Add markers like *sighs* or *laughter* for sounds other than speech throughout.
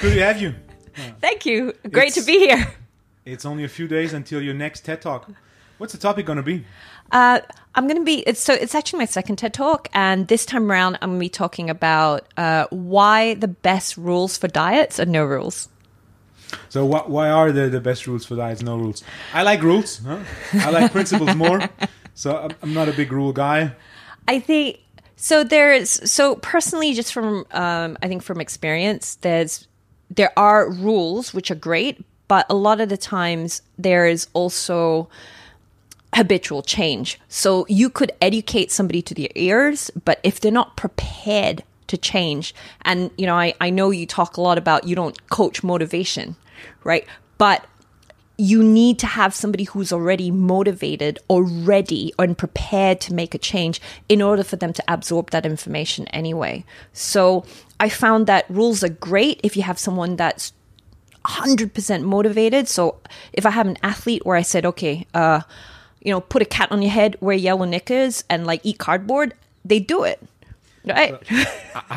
Good to have you. Thank you. Great to be here. It's only a few days until your next TED Talk. What's the topic going to be? Uh, I'm going to be. It's so. It's actually my second TED talk, and this time around, I'm going to be talking about uh, why the best rules for diets are no rules. So wh- why are the, the best rules for diets no rules? I like rules. Huh? I like principles more. *laughs* So I'm, I'm not a big rule guy. I think so. There's so personally, just from um, I think from experience, there's there are rules which are great, but a lot of the times there is also habitual change. So you could educate somebody to their ears, but if they're not prepared to change, and you know, I, I know you talk a lot about you don't coach motivation, right? But you need to have somebody who's already motivated already and prepared to make a change in order for them to absorb that information anyway. So I found that rules are great if you have someone that's 100% motivated. So if I have an athlete where I said, okay, uh, you know, put a cat on your head, wear yellow knickers, and like eat cardboard, they do it. Right?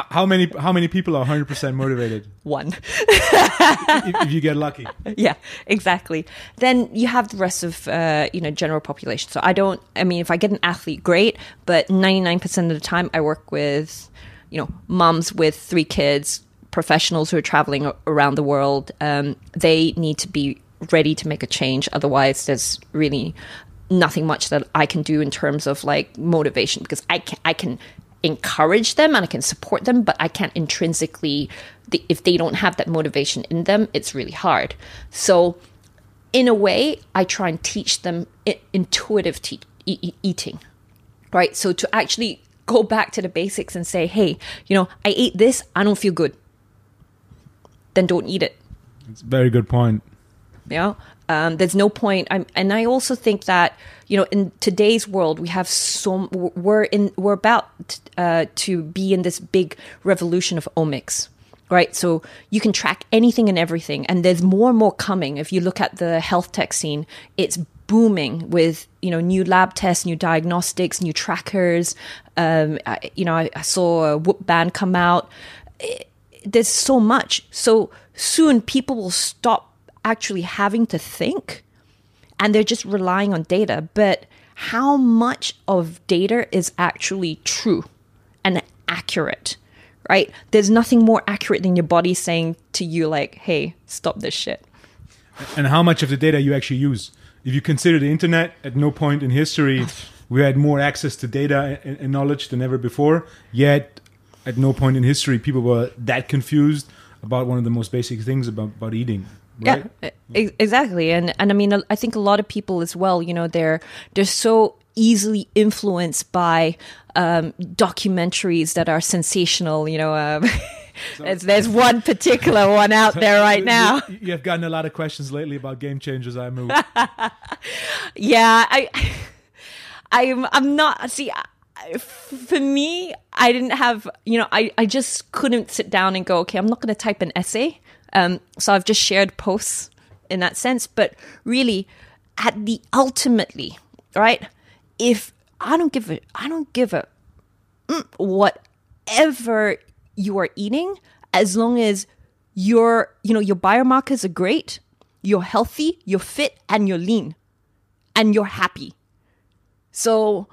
How many how many people are 100% motivated One. *laughs* if, you get lucky? yeah, exactly. Then you have the rest of uh, you know general population. So I don't. I mean, if I get an athlete, great. But ninety nine percent of the time, I work with you know moms with three kids, professionals who are traveling around the world. Um, they need to be ready to make a change. Otherwise, there's really nothing much that I can do in terms of like motivation because I can I can encourage them and I can support them, but I can't intrinsically if they don't have that motivation in them, it's really hard. So in a way, I try and teach them intuitive te- e- eating, right? So to actually go back to the basics and say, hey, you know, I ate this, I don't feel good. Then don't eat it. It's a very good point. Yeah. um, there's no point. I'm, and I also think that you know, in today's world, we have so we're in we're about uh, to be in this big revolution of omics, right? So you can track anything and everything, and there's more and more coming. If you look at the health tech scene, it's booming with you know new lab tests, new diagnostics, new trackers. Um, I, you know, I, I saw a Whoop band come out. It- there's so much. So soon, people will stop actually having to think and they're just relying on data. But how much of data is actually true and accurate? Right? There's nothing more accurate than your body saying to you, like, hey, stop this shit. And how much of the data you actually use? If you consider the internet, at no point in history *sighs* we had more access to data and, and knowledge than ever before. Yet, at no point in history people were that confused about one of the most basic things about, about eating. Right? Yeah, exactly. And and I mean, I think a lot of people as well. You know, they're they're so easily influenced by um, documentaries that are sensational. You know, um, *laughs* there's, there's one particular one out there *laughs* right now. You, you have gotten a lot of questions lately about game changers. I move. *laughs* Yeah, I, *laughs* I'm I'm not. See, for me, I didn't have. You know, I I just couldn't sit down and go. Okay, I'm not going to type an essay. Um, so I've just shared posts in that sense. But really, at the ultimately, right? If I don't give a, I don't give a mm, whatever you are eating, as long as your you know your biomarkers are great, you're healthy, you're fit, and you're lean and you're happy. So,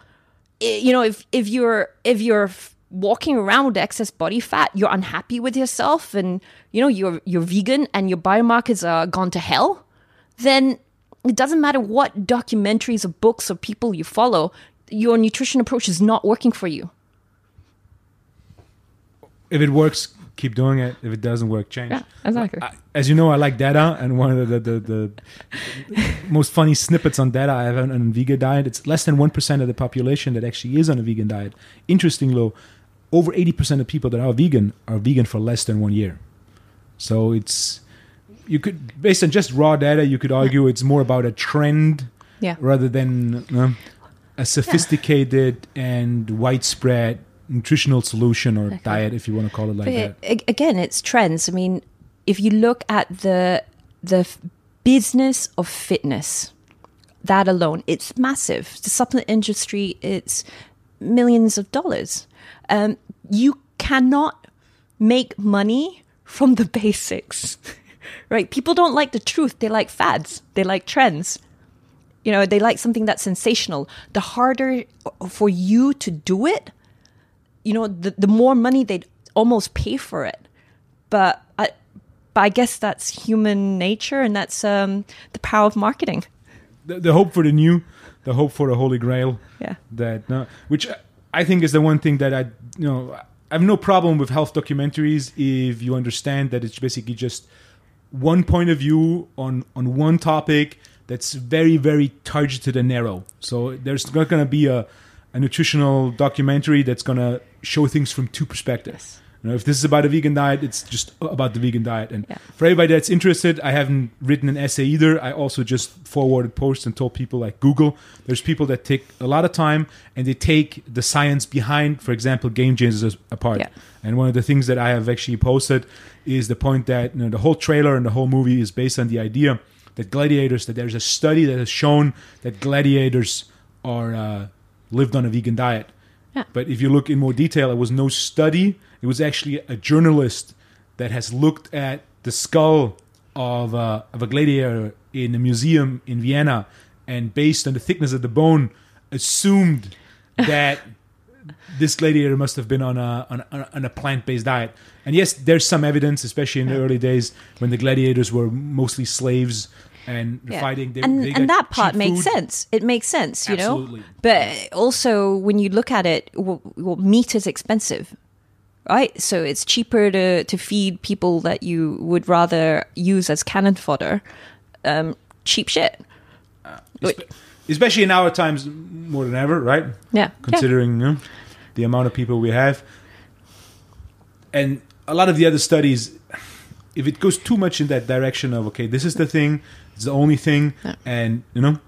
you know, if if you're if you're walking around with excess body fat, you're unhappy with yourself, and you know you're you're vegan and your biomarkers are gone to hell, then it doesn't matter what documentaries or books or people you follow, your nutrition approach is not working for you. If it works, keep doing it. If it doesn't work, change. Yeah, exactly. I- As you know, I like data, and one of the the, the, the *laughs* most funny snippets on data I have on, on a vegan diet. It's less than one percent of the population that actually is on a vegan diet. Interesting, though, over eighty percent of people that are vegan are vegan for less than one year. So it's you could based on just raw data, you could argue it's more about a trend Yeah. rather than uh, a sophisticated and widespread nutritional solution or diet, if you want to call it like But that. again, it's trends. I mean, if you look at the the business of fitness, that alone, it's massive. The supplement industry, it's millions of dollars. Um, you cannot make money from the *laughs* basics. *laughs* right? People don't like the truth. They like fads. They like trends. You know, they like something that's sensational. The harder for you to do it, you know, the, the more money they'd almost pay for it. But I, but I guess that's human nature and that's um, the power of marketing. The, the hope for the new, the hope for the holy grail. Yeah. That no, which I think is the one thing that I you know I have no problem with health documentaries if you understand that it's basically just one point of view on on one topic that's very very targeted and narrow. So there's not going to be a a nutritional documentary that's going to show things from two perspectives. You know, if this is about a vegan diet, it's just about the vegan diet. And Yeah. for everybody that's interested, I haven't written an essay either. I also just forwarded posts and told people like Google. There's people that take a lot of time and they take the science behind, for example, game changers apart. Yeah. And one of the things that I have actually posted is the point that you know the whole trailer and the whole movie is based on the idea that gladiators that there's a study that has shown that gladiators are uh, lived on a vegan diet. Yeah. But if you look in more detail, it was no study. It was actually a journalist that has looked at the skull of a, of a gladiator in a museum in Vienna, and based on the thickness of the bone, assumed *laughs* that this gladiator must have been on a on, on a plant based diet. And yes, there's some evidence, especially in the early days when the gladiators were mostly slaves and Yeah. fighting. They, and they and that part makes food. sense. It makes sense, you Absolutely. know. But also, when you look at it, well, well, meat is expensive, right? So it's cheaper to to feed people that you would rather use as cannon fodder, um, cheap shit. Espe- especially in our times more than ever, right? Yeah, Considering you know, the amount of people we have, and a lot of the other studies, if it goes too much in that direction of okay, this is the thing, it's the only thing, and you know,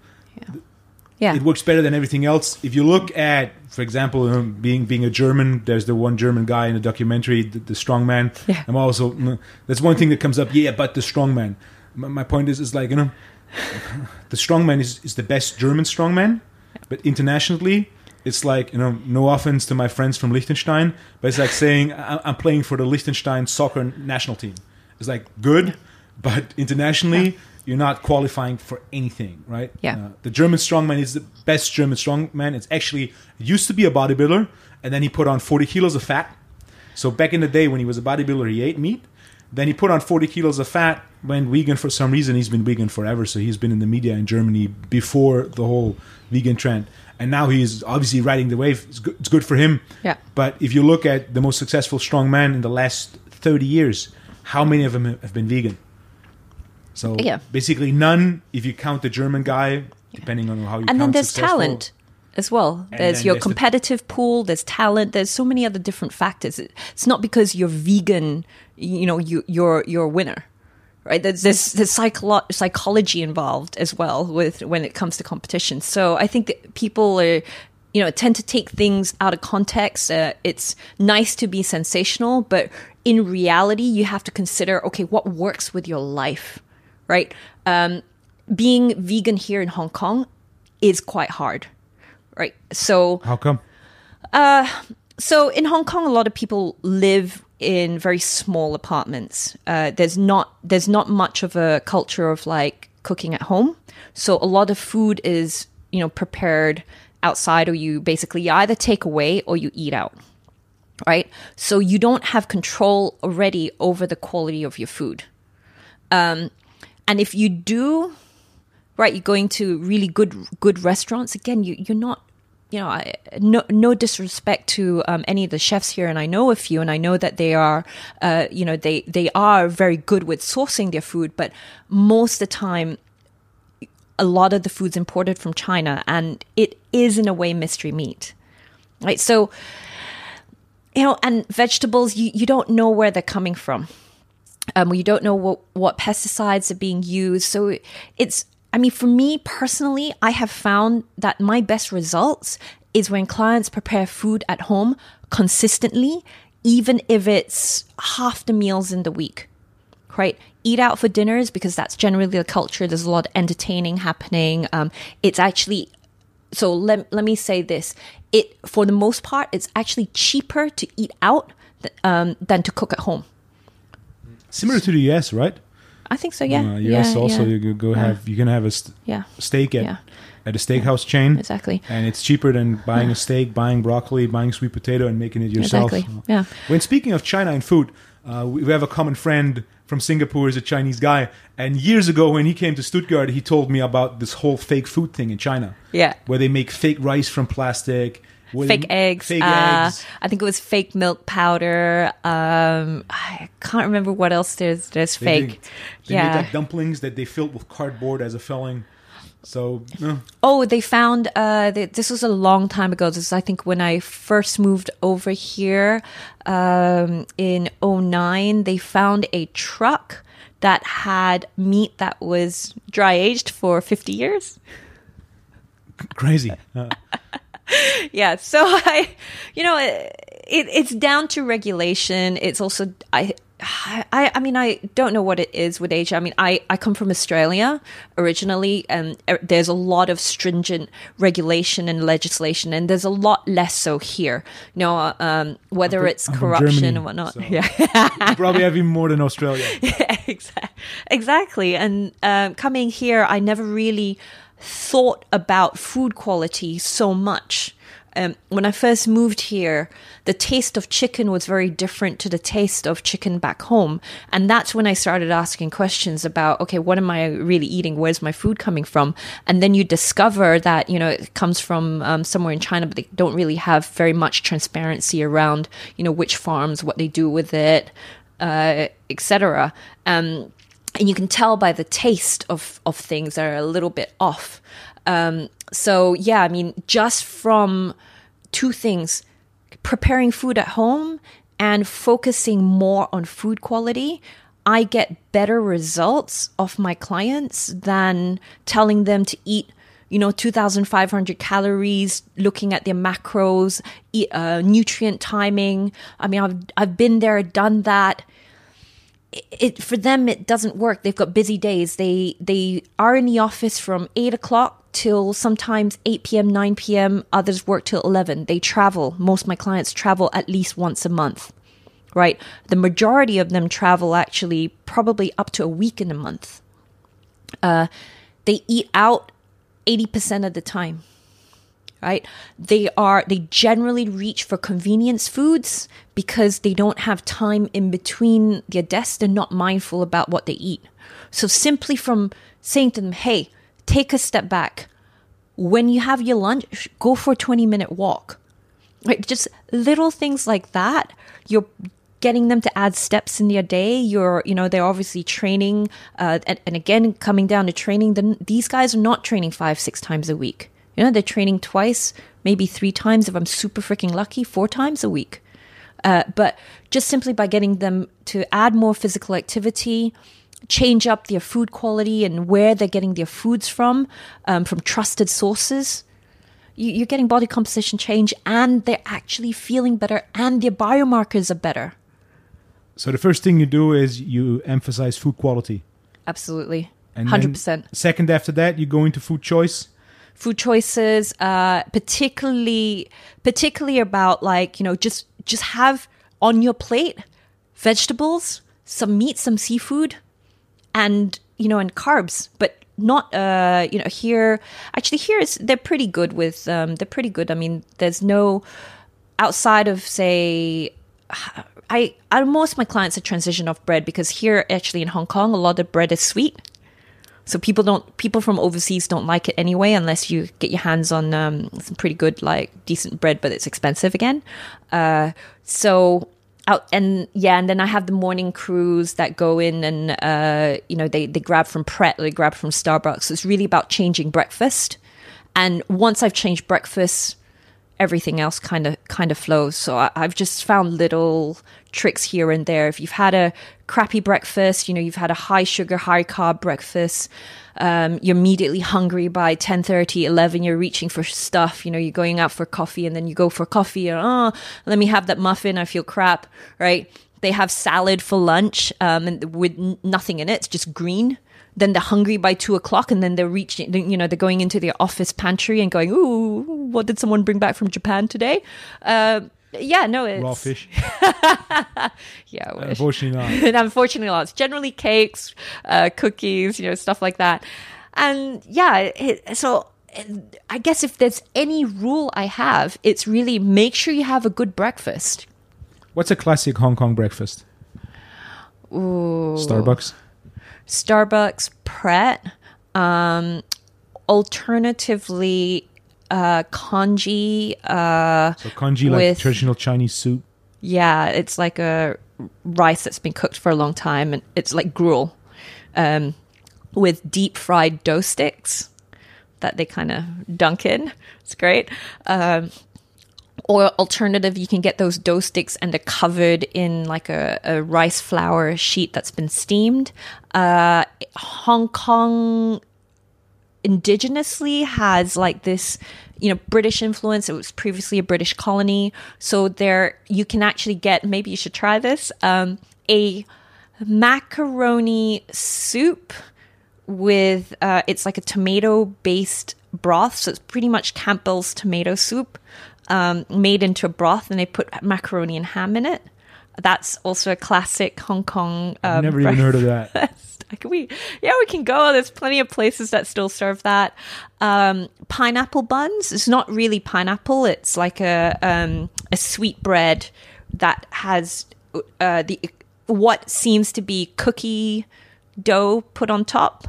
yeah, it works better than everything else. If you look at, for example, you know, being being a German, there's the one German guy in the documentary, the, the strong man. Yeah. I'm also you know, that's one thing that comes up. Yeah, but the strong man. My, my point is, is like you know, *laughs* the strong man is, is the best German strong man, but internationally, it's like you know, no offense to my friends from Liechtenstein, but it's like saying *laughs* I'm playing for the Liechtenstein soccer national team. It's like good, but internationally, you're not qualifying for anything, right? Yeah. Uh, the German strongman is the best German strongman. It's actually used to be a bodybuilder, and then he put on 40 kilos of fat. So back in the day when he was a bodybuilder, he ate meat. Then he put on 40 kilos of fat, went vegan for some reason. He's been vegan forever, so he's been in the media in Germany before the whole vegan trend. And now he's obviously riding the wave. It's good, it's good for him. Yeah. But if you look at the most successful strongman in the last 30 years, how many of them have been vegan? So Yeah. basically none if you count the German guy, depending on how you and then there's successful. talent as well. And there's your there's the- competitive pool. There's talent. There's so many other different factors. It's not because you're vegan, you know, you you're you're a winner, right? There's there's, there's psycholo- psychology involved as well with when it comes to competition. So I think that people are. You know, tend to take things out of context. Uh, it's nice to be sensational, but in reality, you have to consider okay, what works with your life, right? Um, being vegan here in Hong Kong is quite hard, right? So, How come? so in Hong Kong, a lot of people live in very small apartments. Uh, there's not there's not much of a culture of like cooking at home. So a lot of food is you know prepared outside, or you basically either take away or you eat out, right? So you don't have control already over the quality of your food. Um, and if you do right you're going to really good good restaurants again you, you're not you know I, no no disrespect to um, any of the chefs here and i know a few and i know that they are uh, you know they they are very good with sourcing their food but most of the time a lot of the food's imported from china and it is in a way mystery meat right? So you know and vegetables you, you don't know where they're coming from um, you don't know what, what pesticides are being used. So it's, I mean, for me personally, I have found that my best results is when clients prepare food at home consistently, even if it's half the meals in the week, right? Eat out for dinners because that's generally the culture. There's a lot of entertaining happening. Um, it's actually so let, let me say this it for the most part it's actually cheaper to eat out um, than to cook at home Similar to the US, right? I think so. Yeah. Uh, yeah US also yeah. you go Yeah. have you can have a st- yeah. steak at Yeah. at a steakhouse chain, Exactly. and it's cheaper than buying a steak, buying broccoli, buying sweet potato, and making it yourself. Exactly. Yeah. When speaking of China and food, uh, we we have a common friend from Singapore, is a Chinese guy, and years ago when he came to Stuttgart, he told me about this whole fake food thing in China, Yeah. where they make fake rice from plastic, where fake eggs. fake uh, eggs. I think it was fake milk powder. Um, I can't remember what else there's. There's They fake. make- They yeah. make like dumplings that they filled with cardboard as a filling. So uh, Oh, they found uh, th- this was a long time ago. This is, I think, when I first moved over here um, in 09, They found a truck that had meat that was dry aged for 50 years. crazy. *laughs* Yeah so *laughs* i you know it, it, it's down to regulation it's also i I, I mean I don't know what it is with Asia. I mean I, I come from Australia originally and er, there's a lot of stringent regulation and legislation and there's a lot less so here. You know, um, whether I'm it's I'm corruption Germany, and whatnot. so- Yeah. you probably have even more than Australia. *laughs* Exa- exactly. And um, coming here, I never really thought about food quality so much. Um, when I first moved here, the taste of chicken was very different to the taste of chicken back home. And that's when I started asking questions about, okay, what am I really eating? Where's my food coming from? And then you discover that, you know, it comes from um, somewhere in China, but they don't really have very much transparency around, you know, which farms, what they do with it, uh, etc. Um, and you can tell by the taste of of things that are a little bit off. Um, so yeah, I mean, just from two things: preparing food at home and focusing more on food quality. I get better results of my clients than telling them to eat you know 2500 calories looking at their macros uh, nutrient timing i mean i've i've been there done that it, it for them it doesn't work. They've got busy days. They they are in the office from 8 o'clock till sometimes 8 p.m 9 p.m others work till 11 they travel. Most of my clients travel at least once a month right? The majority of them travel actually probably up to a week in a month. Uh, they eat out 80% of the time right? They are they generally reach for convenience foods because they don't have time in between their desks they're not mindful about what they eat. So simply from saying to them hey take a step back. When you have your lunch go for a 20 minute walk. Right? Just little things like that. You're getting them to add steps in their day. You're you know they're obviously training uh, and, and again coming down to training these guys are not training five six times a week you know they're training twice maybe three times if i'm super freaking lucky four times a week uh, but just simply by getting them to add more physical activity change up their food quality and where they're getting their foods from um, from trusted sources you, you're getting body composition change and they're actually feeling better and their biomarkers are better So the first thing you do is you emphasize food quality. absolutely And then 100% Second after that, you go into food choice. Food choices uh particularly particularly about like you know just just have on your plate vegetables some meat some seafood and you know and carbs but not uh you know here actually here is they're pretty good with um they're pretty good. I mean there's no outside of say I, most my clients are transition off bread because here actually in Hong Kong a lot of bread is sweet so people don't people from overseas don't like it anyway unless you get your hands on um, some pretty good like decent bread, but it's expensive again. Uh, so out and yeah, and then I have the morning crews that go in and uh, you know they they grab from Pret, they grab from Starbucks. So it's really about changing breakfast. And once I've changed breakfast, everything else kind of kind of flows. So I, I've just found little tricks here and there. If you've had a crappy breakfast, you know, you've had a high sugar, high carb breakfast, um, you're immediately hungry by 10, 11, you're reaching for stuff, you know, you're going out for coffee and then you go for coffee and, oh, let me have that muffin. I feel crap, right? They have salad for lunch um, and with nothing in it. It's just green then they're hungry by two o'clock and then they're reaching you know they're going into their office pantry and going ooh what did someone bring back from japan today uh, Yeah, no, it's raw fish? *laughs* Yeah, wish. Unfortunately not. and *laughs* unfortunately, not. It's generally cakes, uh, cookies, you know, stuff like that. And yeah, it, so I guess if there's any rule I have, it's really make sure you have a good breakfast. What's a classic Hong Kong breakfast? Ooh. Starbucks. Starbucks, Pret. Um, alternatively, uh, congee. Uh, So congee, like traditional Chinese soup. yeah, it's like a rice that's been cooked for a long time, and it's like gruel um, with deep fried dough sticks that they kind of dunk in. It's great. Um, or alternative, you can get those dough sticks and they're covered in like a, a rice flour sheet that's been steamed. Uh, Hong Kong indigenously has like this you know british influence. It was previously a british colony. So there you can actually get maybe you should try this um, a macaroni soup with uh, it's like a tomato based broth. So it's pretty much campbell's tomato soup um, made into a broth and they put macaroni and ham in it. That's also a classic hong kong um, I've never even heard of that. *laughs* Can we? Yeah, we can go. There's plenty of places that still serve that. Um, pineapple buns. It's not really pineapple. It's like a um, a sweet bread that has uh, the what seems to be cookie dough put on top.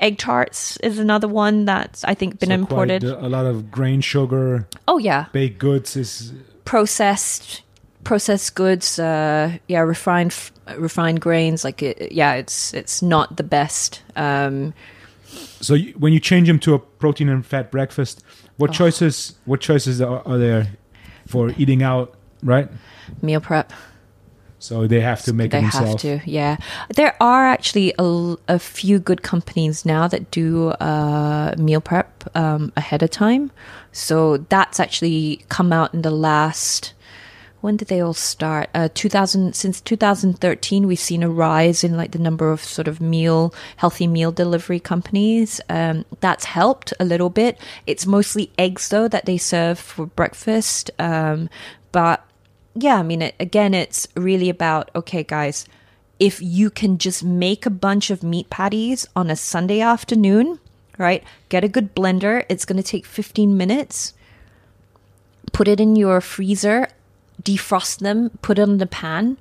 Egg tarts is another one that's I think been So imported. a lot of grain sugar, oh yeah, baked goods is processed processed goods uh yeah refined f- refined grains like it, yeah it's it's not the best um so you, when you change them to a protein and fat breakfast, Oh. what choices what choices are, are there for eating out, right? meal prep So they have to make they have to yeah there are actually a few good companies now that do uh meal prep um ahead of time so that's actually come out in the last when did they all start? Uh, 2000 since 2013, we've seen a rise in like the number of sort of meal healthy meal delivery companies. Um, that's helped a little bit. It's mostly eggs though that they serve for breakfast. Um, but yeah, I mean, it, again, it's really about okay, guys. If you can just make a bunch of meat patties on a Sunday afternoon, right? Get a good blender. It's going to take 15 minutes put it in your freezer, defrost them, put it in the pan.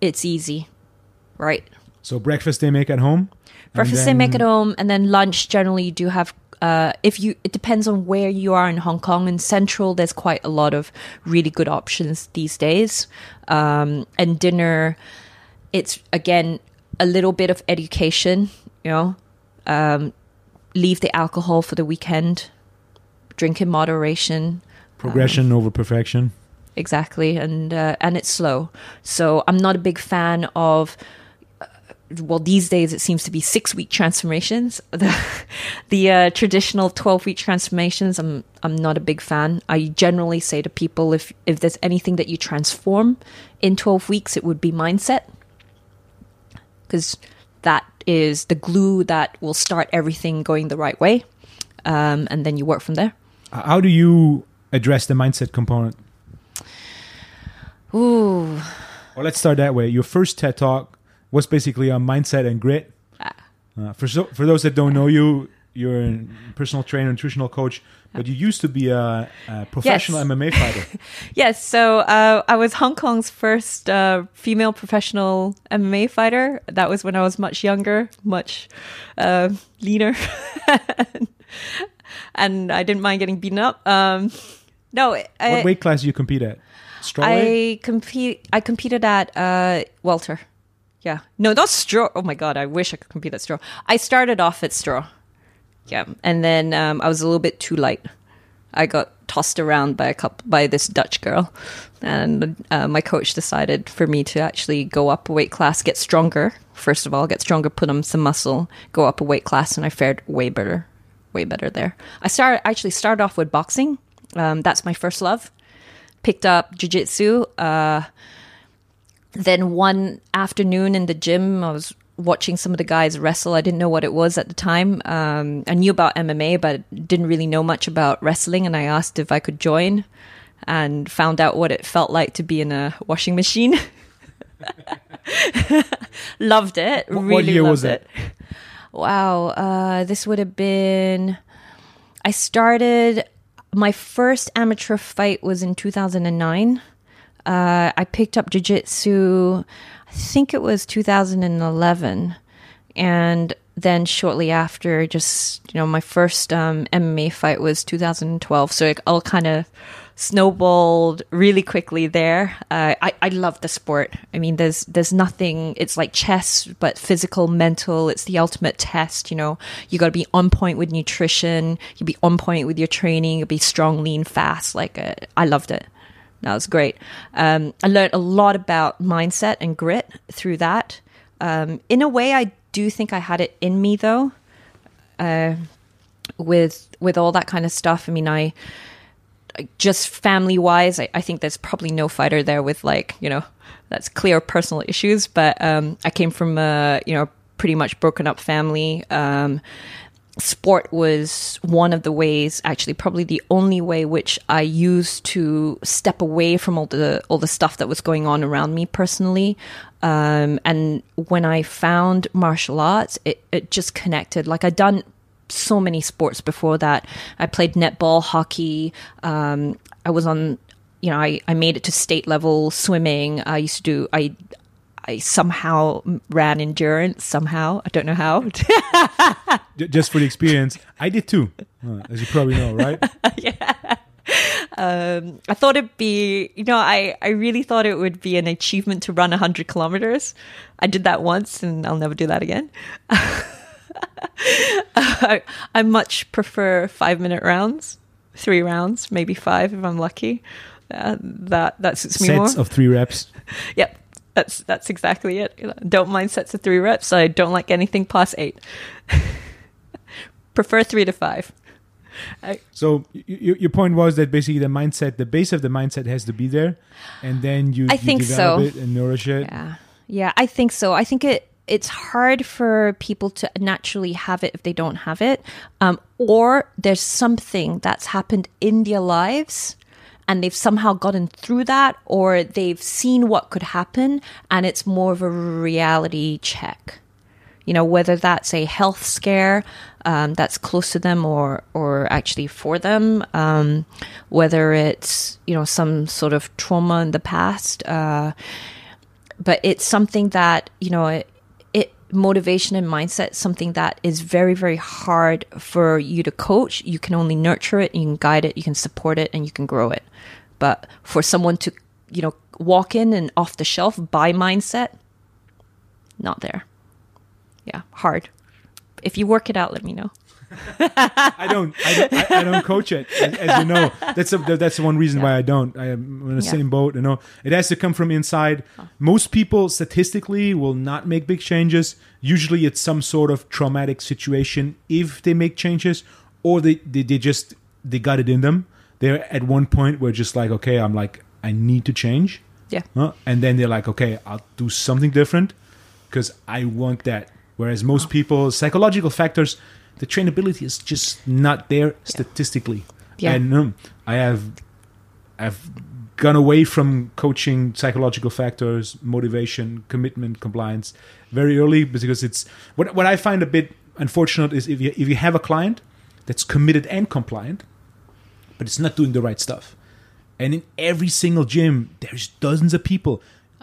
It's easy, right? So breakfast they make at home. Breakfast they make at home, and then lunch generally you do have. Uh, if you, it depends on where you are in Hong Kong. In Central, there's quite a lot of really good options these days. Um, and dinner, it's again a little bit of education. You know, um, leave the alcohol for the weekend. Drink in moderation. Progression over perfection. Exactly. And uh, and it's slow. So i'm not a big fan of uh, well these days it seems to be six week transformations. *laughs* The the uh, traditional 12 week transformations i'm i'm not a big fan. I generally say to people if if there's anything that you transform in 12 weeks it would be mindset. Because that is the glue that will start everything going the right way. Um, and then you work from there. How do you address the mindset component? Ooh Well, let's start that way. Your first TED talk was basically on mindset and grit. Ah. Uh, for so, for those that don't know you, you're a personal trainer, nutritional coach, but you used to be a, a professional Yes. MMA fighter. *laughs* Yes, so uh, I was Hong Kong's first uh, female professional MMA fighter. That was when I was much younger, much uh, leaner, *laughs* and I didn't mind getting beaten up. Um, no, I, what weight class do you compete at? I compete. I competed at uh, welter. Yeah, no, not straw. Oh my god, I wish I could compete at straw. I started off at straw. Yeah, and then um, I was a little bit too light. I got tossed around by a couple by this Dutch girl, and uh, my coach decided for me to actually go up a weight class, get stronger. First of all, get stronger, put on some muscle, go up a weight class, and I fared way better, way better there. I started actually started off with boxing. Um, that's my first love. Picked up jujitsu. Uh, then one afternoon in the gym, I was watching some of the guys wrestle. I didn't know what it was at the time. Um, I knew about MMA, but didn't really know much about wrestling. And I asked if I could join. and found out what it felt like to be in a washing machine. *laughs* loved it. What- what really year loved was it. it? Wow, uh, this would have been. I started my first amateur fight was in 2009. Uh, I picked up jiu-jitsu, I think it was 2011, and then shortly after, just you know, my first um, MMA fight was 2012. So it all kind of snowballed really quickly there. Uh, I I love the sport. I mean, there's there's nothing. It's like chess, but physical, mental. It's the ultimate test. You know, you got to be on point with nutrition. You be on point with your training. You be strong, lean, fast. Like uh, I loved it. That was great. Um, I learned a lot about mindset and grit through that. Um, in a way, I do think I had it in me though. Uh, with with all that kind of stuff. I mean, I just family wise, I, I think there's probably no fighter there with like you know that's clear personal issues. But um, I came from a you know pretty much broken up family. Um, sport was one of the ways, actually, probably the only way which I used to step away from all the all the stuff that was going on around me personally. Um, and when I found martial arts, it, it just connected. Like I'd done so many sports before that. I played netball, hockey. Um, I was on, you know, I, I made it to state level swimming. I used to do, I, I somehow ran endurance somehow. I don't know how. *laughs* Just for the experience. I did too, uh, as you probably know, right? *laughs* um, I thought it'd be, you know, I, I really thought it would be an achievement to run 100 kilometers. I did that once and I'll never do that again. *laughs* I, I much prefer five minute rounds, three rounds, maybe five if I'm lucky. Uh, that that suits me more. Sets of three reps. *laughs* Yep, that's that's exactly it. Don't mind sets of three reps. I don't like anything past eight. *laughs* Prefer three to five. I, So your point was that basically the mindset, the base of the mindset has to be there, and then you, I you think so. it and nourish it. yeah, yeah, I think so. I think it it's hard for people to naturally have it if they don't have it, um, or there's something that's happened in their lives. And they've somehow gotten through that, or they've seen what could happen, and it's more of a reality check. you know whether that's a health scare um, that's close to them or or actually for them um, whether it's you know some sort of trauma in the past uh, but it's something that you know it, motivation and mindset something that is very very hard for you to coach. You can only nurture it you can guide it you can support it and you can grow it. But for someone to you know walk in and off the shelf buy mindset not there. Yeah hard. If you work it out let me know I don't. I don't, I, I don't coach it, as, as you know. That's a, that's the one reason why I don't. I am in the Yeah. same boat. You know, it has to come from inside. Most people, statistically, will not make big changes. Usually, it's some sort of traumatic situation if they make changes, or they they, they just they got it in them. They're at one point where just like, okay, I'm like, I need to change. yeah Huh? And then they're like, okay, I'll do something different because I want that. Whereas most people, psychological factors, the trainability is just not there statistically. Yeah. And um, I have, I've gone away from coaching psychological factors, motivation, commitment, compliance very early because it's what what I find a bit unfortunate is if you if you have a client that's committed and compliant, but it's not doing the right stuff. And in every single gym, there's dozens of people.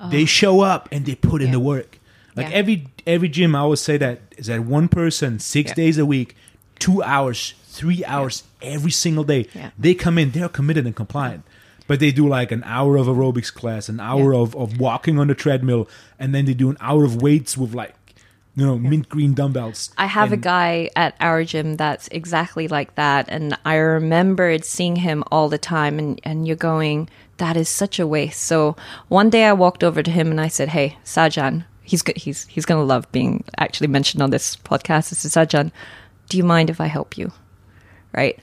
They show up and they put in the work. Like Yeah. every every gym, I always say that is that one person six Yeah. days a week, two hours, three hours every single day. Yeah. They come in, they're committed and compliant. But they do like an hour of aerobics class, an hour Yeah. of, of walking on the treadmill, and then they do an hour of weights with like you know mint green dumbbells. I have a guy at our gym that's exactly like that. And I remembered seeing him all the time. And, and you're going, that is such a waste. So one day I walked over to him and I said, Hey, Sajan, he's, go- he's, he's going to love being actually mentioned on this podcast. I said, Sajan, do you mind if I help you? Right.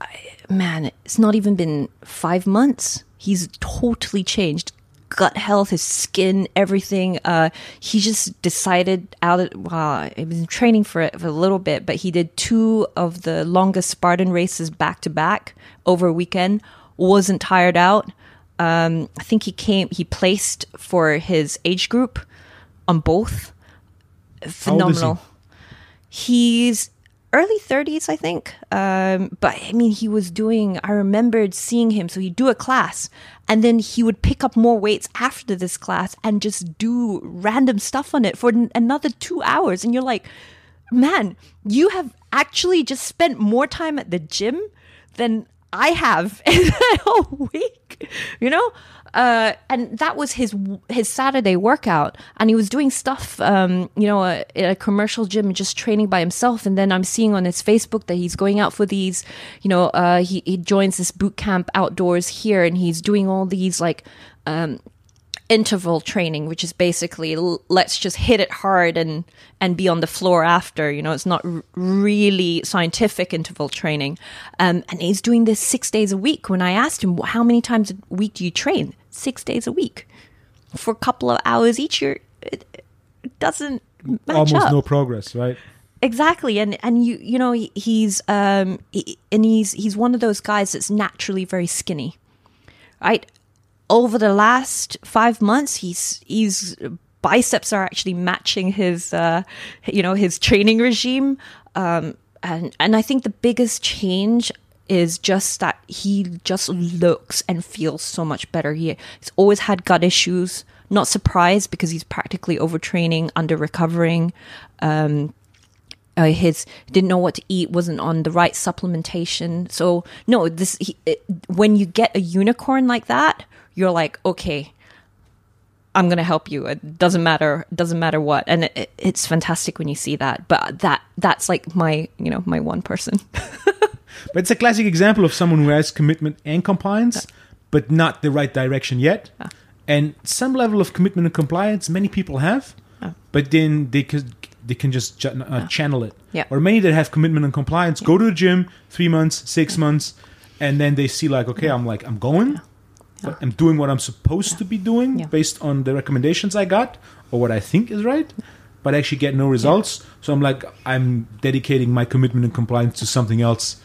I, man, it's not even been five months. He's totally changed. Gut health, his skin, everything. Uh, he just decided out of, wow, I've training for it for a little bit, but he did two of the longest Spartan races back to back over a weekend. wasn't tired out. Um, I think he came, he placed for his age group on both. Is he? Phenomenal. He's early 30s, I think. Um, but I mean, he was doing, I remembered seeing him. So he'd do a class and then he would pick up more weights after this class and just do random stuff on it for n- another two hours. And you're like, man, you have actually just spent more time at the gym than I have *laughs* in that whole week, you know? Uh, and that was his his Saturday workout, and he was doing stuff, um, you know, uh, at a commercial gym, just training by himself. And then I'm seeing on his Facebook that he's going out for these, you know, uh, he he joins this boot camp outdoors here, and he's doing all these like um, interval training, which is basically l- let's just hit it hard and and be on the floor after. You know, it's not r- really scientific interval training. Um, and he's doing this six days a week. When I asked him, "Well, how many times a week do you train? Six days a week for a couple of hours each year. It, it doesn't match Almost up no progress, right? exactly and and you you know he- he's um he- and he's he's one of those guys that's naturally very skinny right over the last five months he's he's biceps are actually matching his uh you know his training regime. Um and and i think the biggest change is just that he just looks and feels so much better. He, he's always had gut issues. Not surprised because he's practically overtraining under recovering um uh, his didn't know what to eat wasn't on the right supplementation. So no this he, it, when you get a unicorn like that you're like okay i'm gonna help you. It doesn't matter doesn't matter what. And it, it- it's fantastic when you see that but that that's like my you know my one person. *laughs* But it's a classic example of someone who has commitment and compliance, but not the right direction yet. And some level of commitment and compliance, many people have, but then they could they can just ch- uh, channel it. Yeah. Or many that have commitment and compliance go to the gym three months, six months, and then they see like, okay, I'm like I'm going, but I'm doing what I'm supposed to be doing Yeah. based on the recommendations I got or what I think is right. But I actually get no results, so I'm like, I'm dedicating my commitment and compliance to something else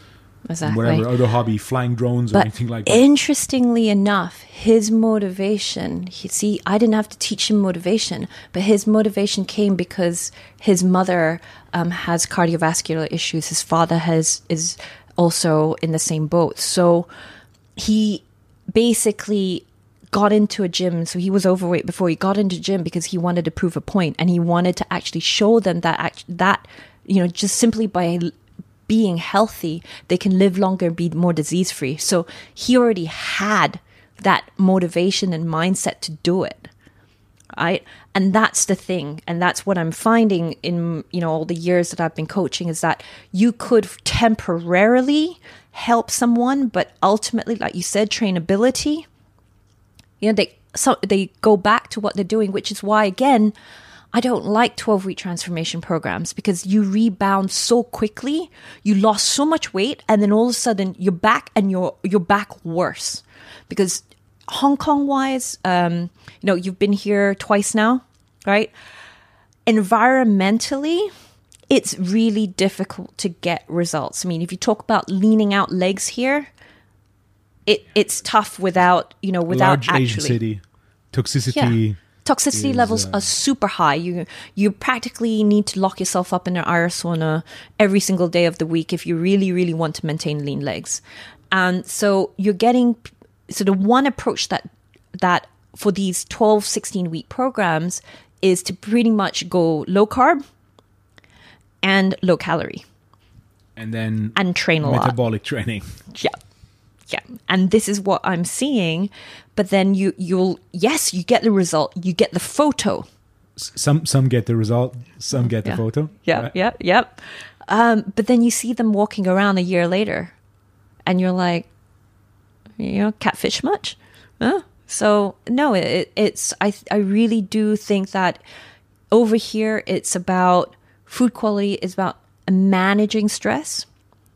exactly whatever other hobby, flying drones or anything like that. interestingly enough, his motivation, he, see, I didn't have to teach him motivation, but his motivation came because his mother um, has cardiovascular issues. His father has is also in the same boat. So he basically got into a gym. So he was overweight before he got into gym because he wanted to prove a point and he wanted to actually show them that that you know just simply by being healthy they can live longer and be more disease free so he already had that motivation and mindset to do it right and that's the thing. And that's what i'm finding in you know all the years that i've been coaching is that you could temporarily help someone but ultimately like you said trainability you know they so they go back to what they're doing which is why again i don't like 12 week transformation programs because you rebound so quickly. You lost so much weight and then all of a sudden you're back and you're you're back worse because hong kong wise um you know you've been here twice now right environmentally it's really difficult to get results i mean if you talk about leaning out legs here it it's tough without you know without Large actually Asian city, toxicity. Yeah. toxicity is, levels uh, are super high. You you practically need to lock yourself up in an air sauna every single day of the week if you really really want to maintain lean legs. And so you're getting so the one approach that that for these 12 16 week programs is to pretty much go low carb and low calorie and then and train a lot. metabolic training. *laughs* Yeah. Yeah. And this is what I'm seeing. But then you you'll yes, you get the result, you get the photo. Some some get the result, some get the Yeah. photo. Yeah, right? yeah, yep. Um, but then you see them walking around a year later and you're like, you know, catfish much? Huh? So no, it, it's I I really do think that over here it's about food quality is about managing stress.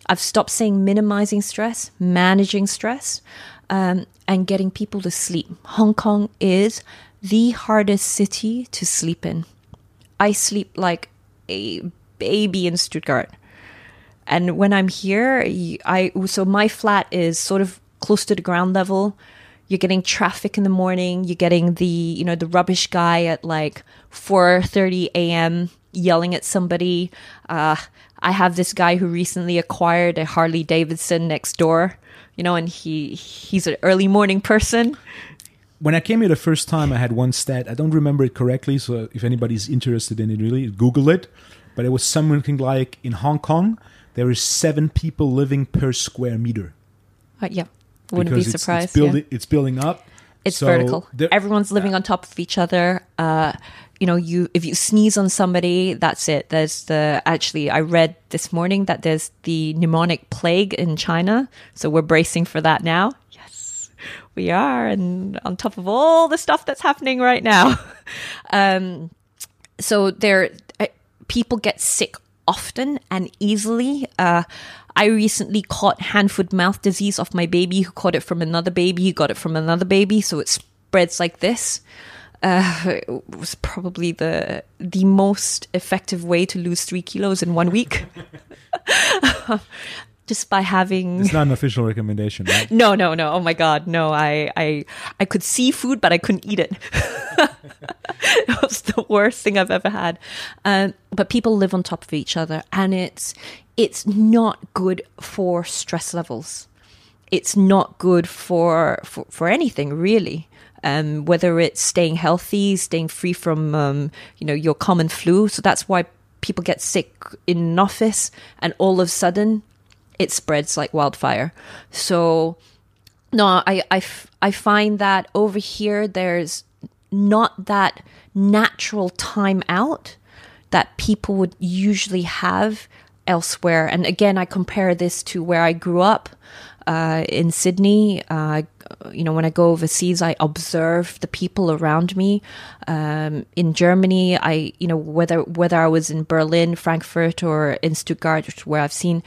I've stopped saying minimizing stress, managing stress, um, and getting people to sleep. Hong Kong is the hardest city to sleep in. I sleep like a baby in Stuttgart. And when I'm here, I so my flat is sort of close to the ground level. You're getting traffic in the morning. You're getting the you know the rubbish guy at like 4:30 a.m. yelling at somebody. Uh, I have this guy who recently acquired a Harley Davidson next door, you know, and he he's an early morning person. When I came here the first time, I had one stat. I don't remember it correctly, so if anybody's interested in it, really Google it. But it was something like in Hong Kong, there is seven people living per square meter. Uh, yeah, wouldn't be surprised. It's, building, yeah. it's building up. It's So vertical. Everyone's living on top of each other. Uh, you know, you if you sneeze on somebody, that's it. There's the actually I read this morning that there's the pneumonic plague in China, so we're bracing for that now. Yes, we are, and on top of all the stuff that's happening right now, *laughs* um, so there, uh, people get sick often and easily. Uh, I recently caught hand, foot, mouth disease off my baby, who caught it from another baby, who got it from another baby. So it spreads like this. Uh, it was probably the the most effective way to lose three kilos in one week, *laughs* just by having It's not an official recommendation, right? no, no, no. Oh my god, no. I I I could see food, but I couldn't eat it. *laughs* it was the worst thing I've ever had. Um, but people live on top of each other, and it's it's not good for stress levels. It's not good for for, for anything really. Um, whether it's staying healthy, staying free from um, you know your common flu. So that's why people get sick in an office, and all of a sudden it spreads like wildfire. So no, I, I, I find that over here there's not that natural time out that people would usually have elsewhere. And again, I compare this to where I grew up uh, in Sydney. Uh, you know, when I go overseas, I observe the people around me. Um, in Germany, I, you know, whether whether I was in Berlin, Frankfurt, or in Stuttgart, where I've seen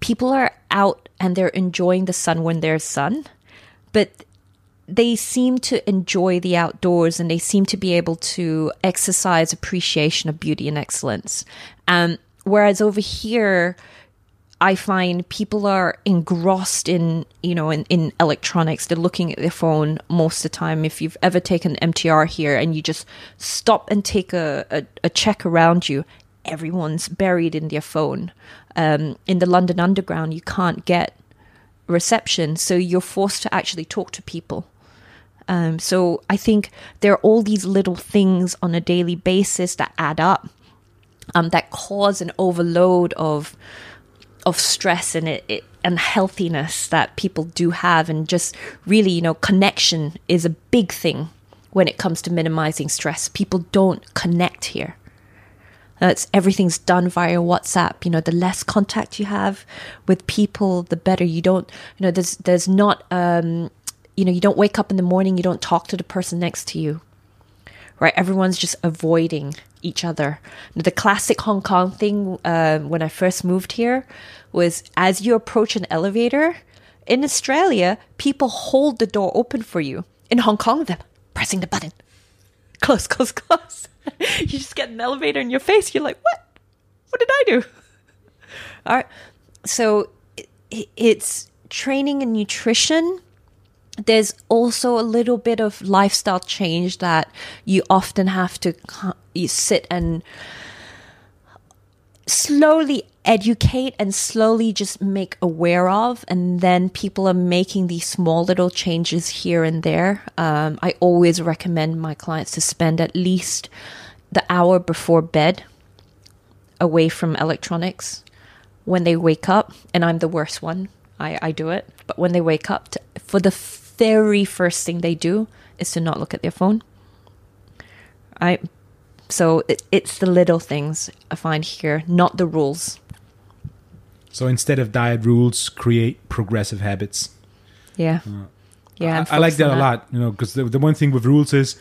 people are out and they're enjoying the sun when there's sun, but they seem to enjoy the outdoors and they seem to be able to exercise appreciation of beauty and excellence. Um, whereas over here, I find people are engrossed in, you know, in, in electronics. They're looking at their phone most of the time. If you've ever taken MTR here and you just stop and take a, a, a check around you, everyone's buried in their phone. Um, in the London Underground, you can't get reception, so you're forced to actually talk to people. Um, so I think there are all these little things on a daily basis that add up, um, that cause an overload of of stress and it, it and healthiness that people do have, and just really, you know, connection is a big thing when it comes to minimizing stress. People don't connect here. That's everything's done via WhatsApp. You know, the less contact you have with people, the better. You don't, you know, there's there's not, um, you know, you don't wake up in the morning, you don't talk to the person next to you, right? Everyone's just avoiding each other. The classic Hong Kong thing uh, when I first moved here was as you approach an elevator in Australia, people hold the door open for you. In Hong Kong, they're pressing the button close, close, close. *laughs* you just get an elevator in your face. You're like, what? What did I do? *laughs* All right. So it, it's training and nutrition. There's also a little bit of lifestyle change that you often have to you sit and slowly educate and slowly just make aware of and then people are making these small little changes here and there. Um, i always recommend my clients to spend at least the hour before bed away from electronics when they wake up and i'm the worst one. I, I do it. But when they wake up to, for the very first thing they do is to not look at their phone i so it, it's the little things I find here, not the rules. So instead of diet rules, create progressive habits. Yeah. Uh, yeah. I, I like that, a lot, you know, because the, the one thing with rules is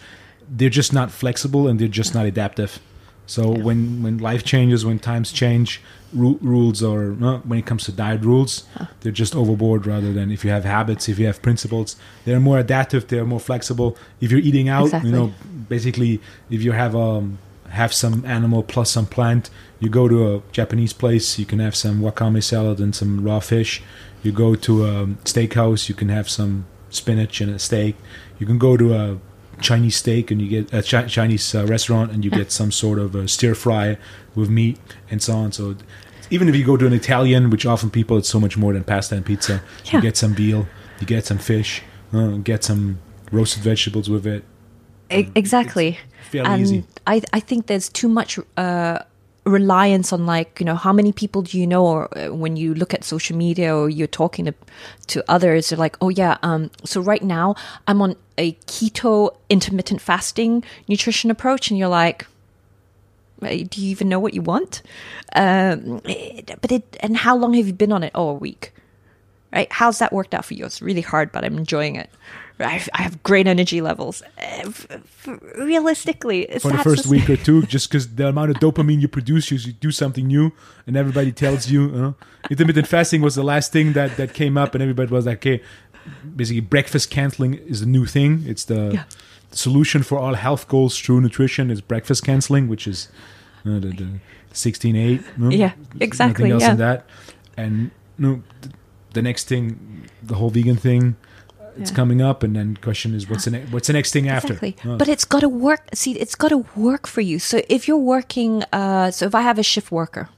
they're just not flexible and they're just not adaptive. So Yeah. when when life changes, when times change, ru- rules are uh, when it comes to diet rules, they're just overboard. Rather than if you have habits, if you have principles, they're more adaptive. They're more flexible. If you're eating out, Exactly. you know, basically, if you have um have some animal plus some plant, you go to a Japanese place, you can have some wakame salad and some raw fish. You go to a steakhouse, you can have some spinach and a steak. You can go to a Chinese steak and you get a chi- Chinese uh, restaurant and you get some sort of a stir fry with meat and so on. So even if you go to an Italian, which often people it's so much more than pasta and pizza, Yeah. you get some veal, you get some fish, uh, get some roasted vegetables with it. E- exactly. fairly and easy. I I think there's too much uh, reliance on like you know how many people do you know or uh, when you look at social media or you're talking to to others they're like oh yeah um so right now I'm on a keto intermittent fasting nutrition approach and you're like do you even know what you want um but it and how long have you been on it oh a week right? How's that worked out for you? It's really hard, but I'm enjoying it. I, I have great energy levels. Uh, realistically, it's for the first week or *laughs* two, just because the amount of dopamine you produce, you should do something new, and everybody tells you. Uh, intermittent fasting was the last thing that that came up, and everybody was like, "Okay, basically, breakfast canceling is a new thing. It's the Yeah. solution for all health goals through nutrition is breakfast canceling, which is uh, the, the sixteen eight. No? Yeah, exactly, Nothing else yeah. in that, and no, th- the next thing, the whole vegan thing. It's Yeah. coming up, and then question is what's the ne- what's the next thing after? Exactly. Uh, But it's got to work. See, it's got to work for you. So if you're working, uh, so if I have a shift worker,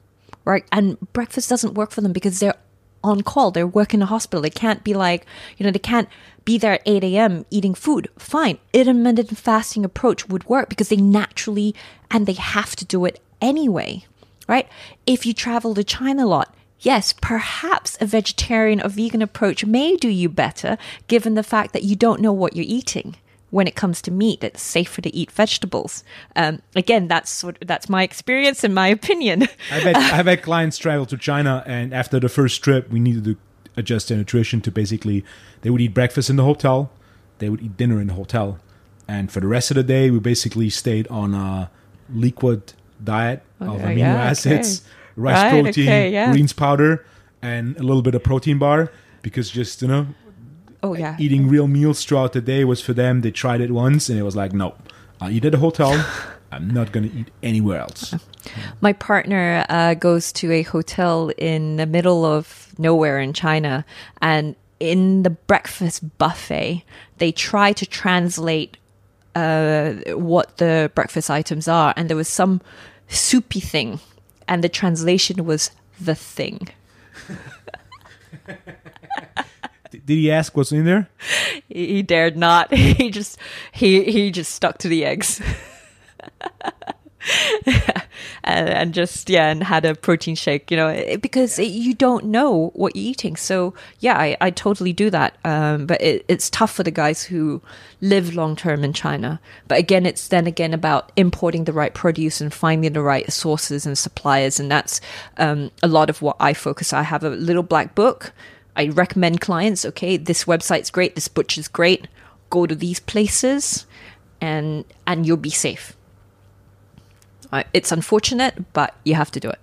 right, and breakfast doesn't work for them because they're on call, they're working in a hospital. They can't be like, you know, they can't be there at 8 a.m. eating food. Fine. Intermittent fasting approach would work because they naturally and they have to do it anyway, right? If you travel to China a lot, Yes, perhaps a vegetarian or vegan approach may do you better given the fact that you don't know what you're eating when it comes to meat. It's safer to eat vegetables. Um, again, that's sort that's my experience and my opinion. I've had, I've had clients travel to China, and after the first trip, we needed to adjust their nutrition to basically they would eat breakfast in the hotel, they would eat dinner in the hotel, and for the rest of the day, we basically stayed on a liquid diet of amino yeah, acids, okay. Rice Right, protein, okay, yeah. greens powder, and a little bit of protein bar because just you know oh yeah, eating real meals throughout the day was for them. They tried it once, and it was like, no, I eat at a hotel. *laughs* I'm not going to eat anywhere else. My partner uh, goes to a hotel in the middle of nowhere in China, and in the breakfast buffet, they try to translate uh, what the breakfast items are, and there was some soupy thing, and the translation was the thing. *laughs* Did he ask what's in there? He, dared not. *laughs* He just he he just stuck to the eggs. *laughs* and, just yeah, and had a protein shake, you know, because it, you don't know what you're eating. So yeah, I, I totally do that. Um, but it, it's tough for the guys who live long term in China. But again, it's then again about importing the right produce and finding the right sources and suppliers, and that's um, a lot of what I focus. I have a little black book. I recommend clients, okay, this website's great, this butcher's great. Go to these places, and and you'll be safe. Uh, it's unfortunate, but you have to do it.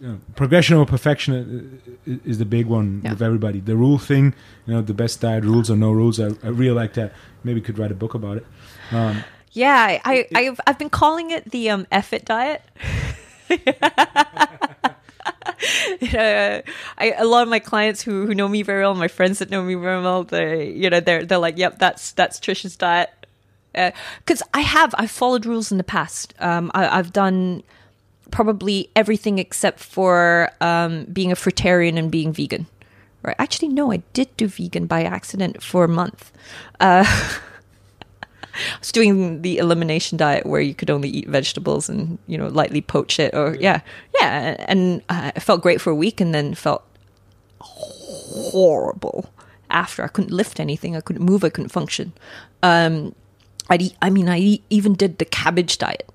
you know, progression over perfection is the big one Yeah. with everybody. The rule thing, you know, the best diet rules or no rules. I, I really like that. Maybe could write a book about it. Um, Yeah, I, I I've I've been calling it the um effort diet. *laughs* you know, I, a lot of my clients who, who know me very well, my friends that know me very well, they you know they're they're like, yep, that's that's Tricia's diet. Because I have I've followed rules in the past. Um, I, I've done probably everything except for um, being a fruitarian and being vegan. Right? Actually, no, I did do vegan by accident for a month. Uh, *laughs* I was doing the elimination diet where you could only eat vegetables and you know lightly poach it or yeah yeah and uh, I felt great for a week and then felt horrible after I couldn't lift anything I couldn't move I couldn't function um I I mean I even did the cabbage diet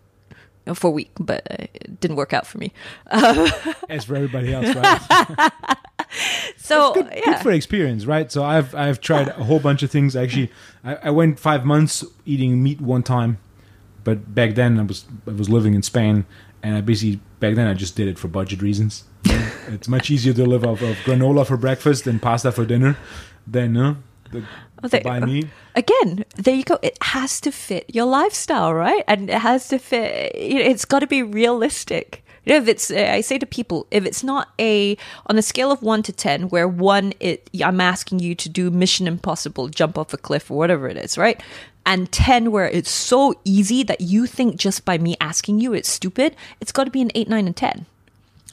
for a week but uh, it didn't work out for me *laughs* as for everybody else, right? *laughs* so good, yeah good for experience, right? So I've I've tried a whole bunch of things. Actually, I, I went five months eating meat one time, but back then I was I was living in Spain, and I basically back then I just did it for budget reasons. it's much easier to live off of granola for breakfast and pasta for dinner than uh, the, Oh, they- buy uh, meat. again there you go it has to fit your lifestyle right and it has to fit you know, it's got to be realistic You know, if it's, I say to people, if it's not a on a scale of one to ten, where one, it, I'm asking you to do Mission Impossible, jump off a cliff or whatever it is, right? And ten, where it's so easy that you think just by me asking you, it's stupid. It's got to be an eight, nine, and ten.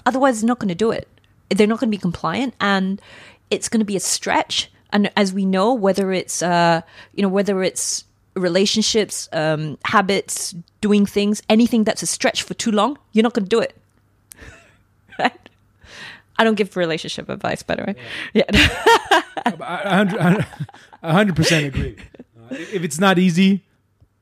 Otherwise, they're not going to do it. They're not going to be compliant, and it's going to be a stretch. And as we know, whether it's, uh, you know, whether it's relationships, um, habits, doing things, anything that's a stretch for too long, you're not going to do it. *laughs* right? I don't give relationship advice, by the way. Yeah. I hundred percent agree. Uh, if it's not easy,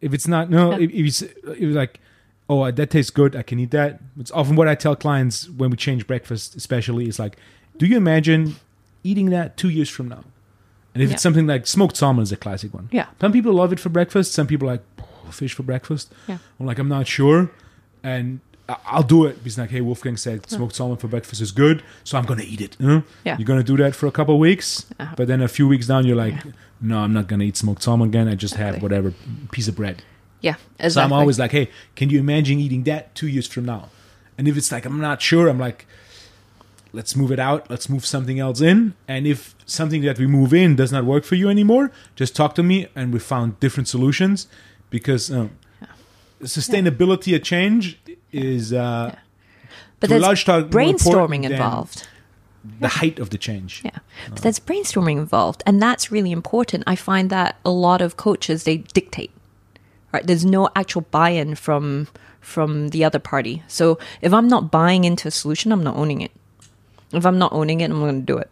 if it's not no, if, if, you, if you're like, oh that tastes good, I can eat that. It's often what I tell clients when we change breakfast, especially, is like, do you imagine eating that two years from now? And if Yeah. it's something like smoked salmon is a classic one. Yeah. Some people love it for breakfast. Some people like "Oh, fish for breakfast. Yeah. I'm like, I'm not sure. And I'll do it because like, hey, Wolfgang said smoked salmon for breakfast is good, so I'm gonna eat it. you know? Yeah. You're gonna do that for a couple of weeks, Uh-huh. but then a few weeks down, you're like, no, I'm not gonna eat smoked salmon again. I just have whatever piece of bread. yeah, exactly. So I'm always like, hey, can you imagine eating that two years from now? And if it's like I'm not sure, I'm like, let's move it out. Let's move something else in. And if something that we move in does not work for you anymore, just talk to me, and we found different solutions because um, sustainability a change is uh, but to a there's brainstorming involved. the height of the change. Yeah. But there's brainstorming involved, and that's really important. I find that a lot of coaches they dictate. Right? There's no actual buy-in from from the other party. So if I'm not buying into a solution, I'm not owning it. If I'm not owning it, I'm going to do it.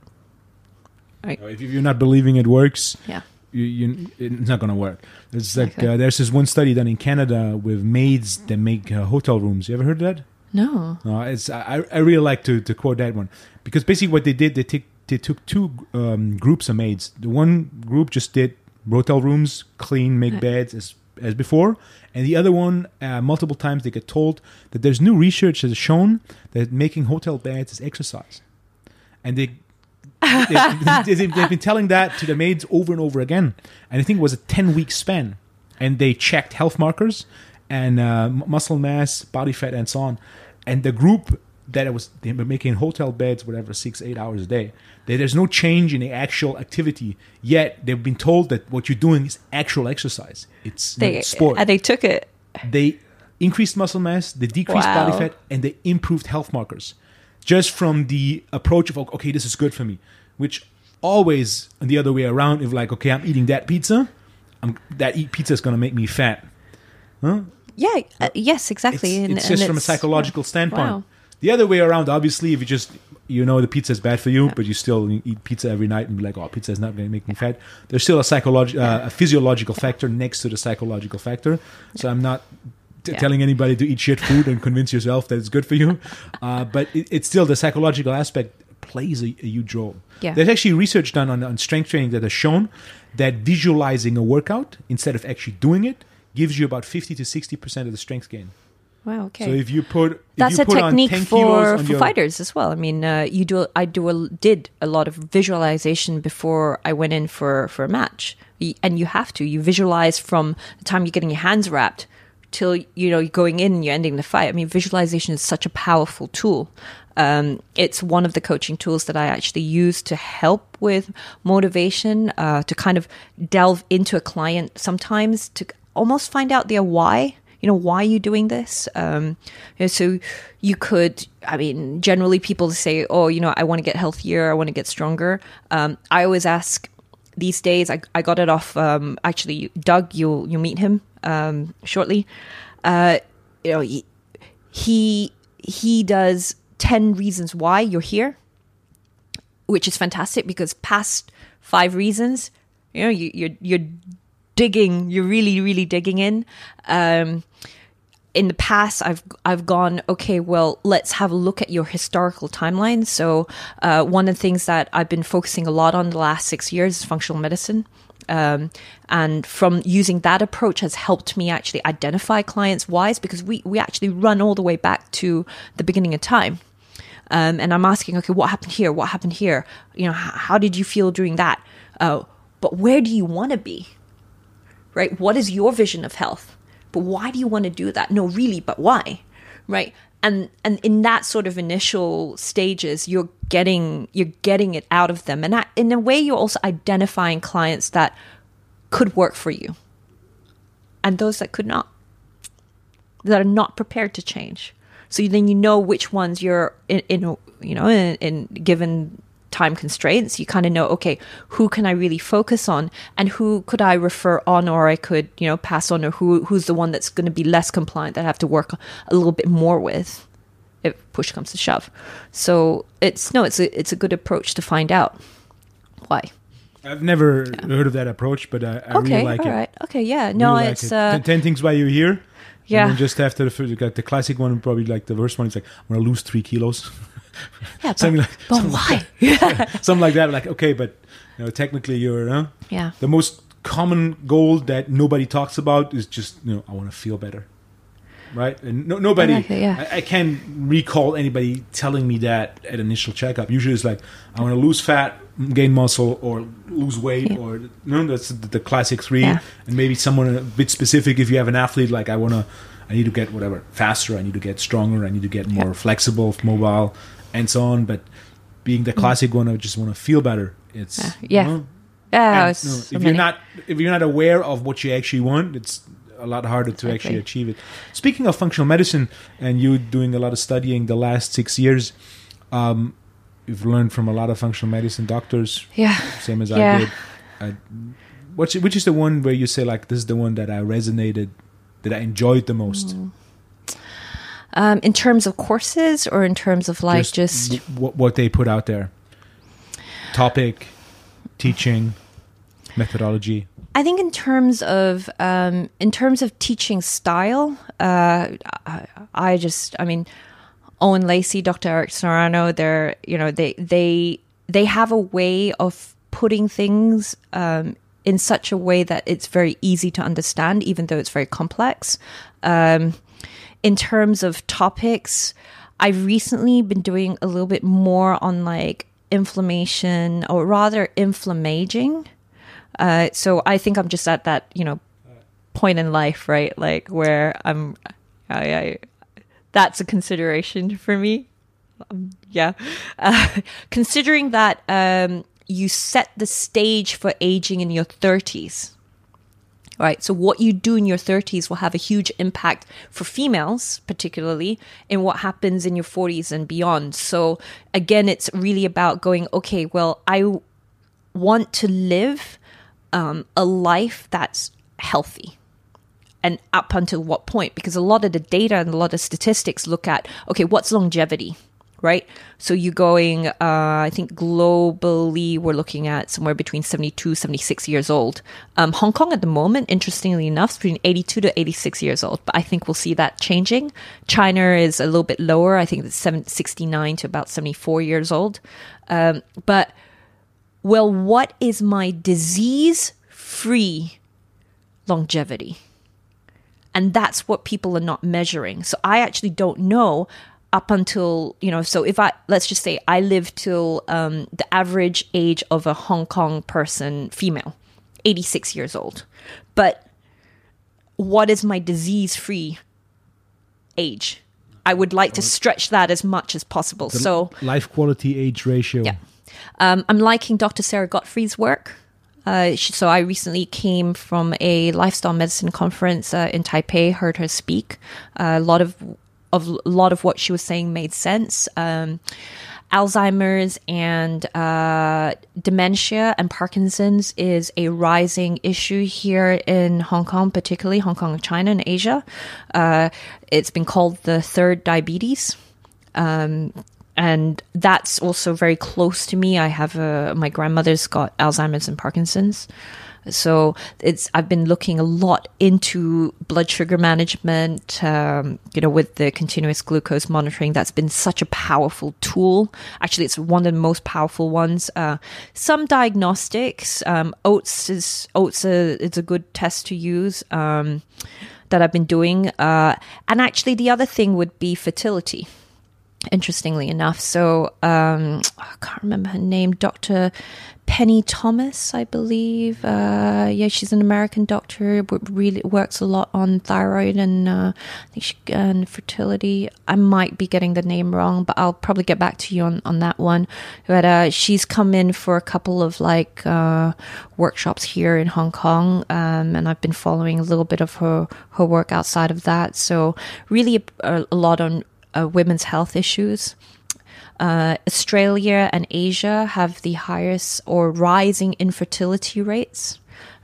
If you're not believing it works, Yeah. you, you, it's not going to work. It's like uh, there's this one study done in Canada with maids that make uh, hotel rooms. You ever heard of that? No. No, it's I, I really like to, to quote that one because basically what they did they take they took two um, groups of maids. The one group just did hotel rooms, clean, make beds as as before, and the other one uh, multiple times they get told that there's new research that has shown that making hotel beds is exercise, and they. they, *laughs* they, they've been telling that to the maids over and over again, and I think it was a ten week span, and they checked health markers and uh, muscle mass, body fat, and so on. And the group that it was they were making hotel beds, whatever, six eight hours a day. There's no change in the actual activity yet. They've been told that what you're doing is actual exercise. It's They sport. and they took it. they increased muscle mass, they decreased body fat, and they improved health markers just from the approach of okay, this is good for me. Which always the other way around, if like okay, I'm eating that pizza, I'm that eat pizza is going to make me fat. Huh? Yeah. Uh, yes. Exactly. It's, and, it's and just from a psychological standpoint. Wow. The other way around, obviously, if you just you know the pizza is bad for you, but you still eat pizza every night and be like, oh, pizza is not going to make me fat. There's still a psychologi- uh, a physiological factor next to the psychological factor. So I'm not t- Yeah. telling anybody to eat shit food and convince yourself that it's good for you. Uh, but it, it's still the psychological aspect plays a, a huge role. Yeah. There's actually research done on, on strength training that has shown that visualizing a workout instead of actually doing it gives you about 50 to 60 percent of the strength gain. Wow. Okay. So if you put if that's you a put on technique 10 for for your- fighters as well. I mean, uh, you do. I do a, did a lot of visualization before I went in for for a match, and you have to. You visualize from the time you're getting your hands wrapped till you know you're going in and you're ending the fight. I mean, visualization is such a powerful tool. Um, it's one of the coaching tools that I actually use to help with motivation, uh, to kind of delve into a client sometimes to almost find out their why you know why are you doing this? Um you know, so you could i mean generally people say oh you know i want to get healthier i want to get stronger. Um i always ask these days i, I got it off um actually doug you'll you'll meet him um shortly. Uh you know he he, he does 10 reasons why you're here which is fantastic because past five reasons, you know, you, you're you're digging, you're really really digging in. Um, in the past, I've I've gone okay. Well, let's have a look at your historical timeline. So, uh, one of the things that I've been focusing a lot on the last six years is functional medicine. Um, and from using that approach has helped me actually identify clients' wise because we, we actually run all the way back to the beginning of time um, and I'm asking, okay, what happened here? What happened here? You know, how did you feel during that? Uh, but where do you want to be? Right? What is your vision of health? But why do you want to do that? No, really, but why? Right? and and in that sort of initial stages you're getting you're getting it out of them and in a way you're also identifying clients that could work for you and those that could not that are not prepared to change so then you know which ones you're in, in you know in, in given time constraints you kind of know okay who can i really focus on and who could i refer on or i could you know pass on or who who's the one that's going to be less compliant that i have to work a little bit more with if push comes to shove so it's no it's a it's a good approach to find out why I've never heard of that approach, but I, I okay really like all it. right okay yeah no Really like it's it. uh Ten, 10 things why you're here. Yeah. And just after the first, the classic one, probably like the worst one. It's like I'm gonna lose three kilos, *laughs* yeah but, something like but something why something like that. Like okay, but you know, technically you're uh, yeah the most common goal that nobody talks about is just you know I want to feel better, right? And no, nobody, I yeah. I, I can't recall anybody telling me that at initial checkup. Usually it's like I want to lose fat, gain muscle, or lose weight, Yeah. or no, that's the, the classic three. Yeah. And maybe someone a bit specific. If you have an athlete, like I want to, I need to get whatever faster. I need to get stronger. I need to get more Yeah. flexible, mobile, and so on. But being the classic one, I just want to feel better. It's Mm. Yeah. you know, yeah and, no, so if many. you're not if you're not aware of what you actually want, it's a lot harder to actually achieve it. Speaking of functional medicine, and you doing a lot of studying the last six years, um, you've learned from a lot of functional medicine doctors, yeah same as Yeah. I did. I, which which is the one where you say like this is the one that I resonated, that I enjoyed the most? Mm. Um in terms of courses or in terms of like just, what what they put out there, topic, teaching, methodology. I think in terms of um, in terms of teaching style, uh, I, I just I mean Owen Lacey, Dr. Eric Serrano, they're you know they they they have a way of putting things um, in such a way that it's very easy to understand, even though it's very complex. Um, in terms of topics, I've recently been doing a little bit more on like inflammation or rather inflammaging. Uh, so I think I'm just at that, you know, point in life, right? Like where I'm, I, I that's a consideration for me. Um, yeah. Uh, considering that um, you set the stage for aging in your 30s, right? So what you do in your 30s will have a huge impact for females, particularly in what happens in your 40s and beyond. So again, it's really about going, okay, well, I want to live um, a life that's healthy and up until what point because a lot of the data and a lot of statistics look at okay what's longevity right? So you're going uh, i think globally we're looking at somewhere between 72 76 years old. Um, hong kong at the moment interestingly enough is between 82 to 86 years old but i think we'll see that changing. China is a little bit lower. I think it's 69 to about 74 years old. Um, but well, what is my disease free longevity? And that's what people are not measuring. So I actually don't know up until, you know, so if I, let's just say I live till um, the average age of a Hong Kong person, female, 86 years old. But what is my disease free age? I would like to stretch that as much as possible. so, life quality age ratio. yeah. Um, I'm liking Dr. Sara Gottfried's work. Uh, she, so I recently came from a lifestyle medicine conference uh, in Taipei. Heard her speak. Uh, a lot of of a lot of what she was saying made sense. Um, Alzheimer's and uh, dementia and Parkinson's is a rising issue here in Hong Kong, particularly Hong Kong, China, and Asia. Uh, it's been called the third diabetes. Um, and that's also very close to me. I have a, my grandmother's got Alzheimer's and Parkinson's. So it's I've been looking a lot into blood sugar management. Um, you know, with the continuous glucose monitoring, that's been such a powerful tool. Actually, it's one of the most powerful ones. Uh, some diagnostics, um, oats is oats a, it's a good test to use. Um, that I've been doing, uh, and actually the other thing would be fertility interestingly enough. So um, I can't remember her name, Dr. Penny Thomas, I believe. Uh, yeah, she's an American doctor. Really works a lot on thyroid and uh, I think she, and fertility. I might be getting the name wrong, but I'll probably get back to you on, on that one. But uh, she's come in for a couple of like uh, workshops here in Hong Kong, um, and I've been following a little bit of her her work outside of that. So really a, a lot on uh, women's health issues. Uh, Australia and Asia have the highest or rising infertility rates.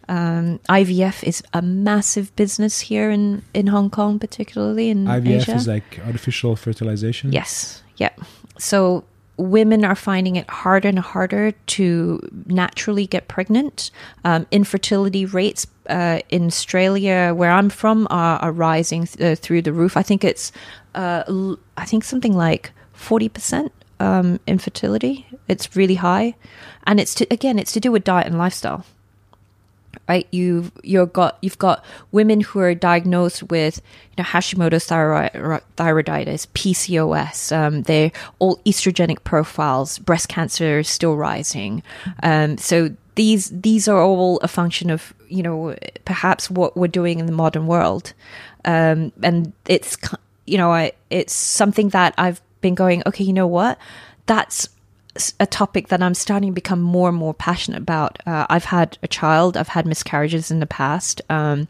Um, IVF is a massive business here in, in Hong Kong, particularly in IVF Asia. is like artificial fertilization. Yes. Yep. So women are finding it harder and harder to naturally get pregnant. Um, infertility rates uh, in Australia, where I'm from, are, are rising th- uh, through the roof. I think it's, uh, I think something like forty percent um, infertility. It's really high, and it's to, again, it's to do with diet and lifestyle right? You've you've got you've got women who are diagnosed with you know Hashimoto's thyroid, thyroiditis, PCOS. Um, they're all estrogenic profiles. Breast cancer is still rising. Um, so these these are all a function of you know perhaps what we're doing in the modern world, um, and it's you know I, it's something that I've been going. Okay, you know what? That's a topic that I'm starting to become more and more passionate about. Uh, I've had a child, I've had miscarriages in the past, um,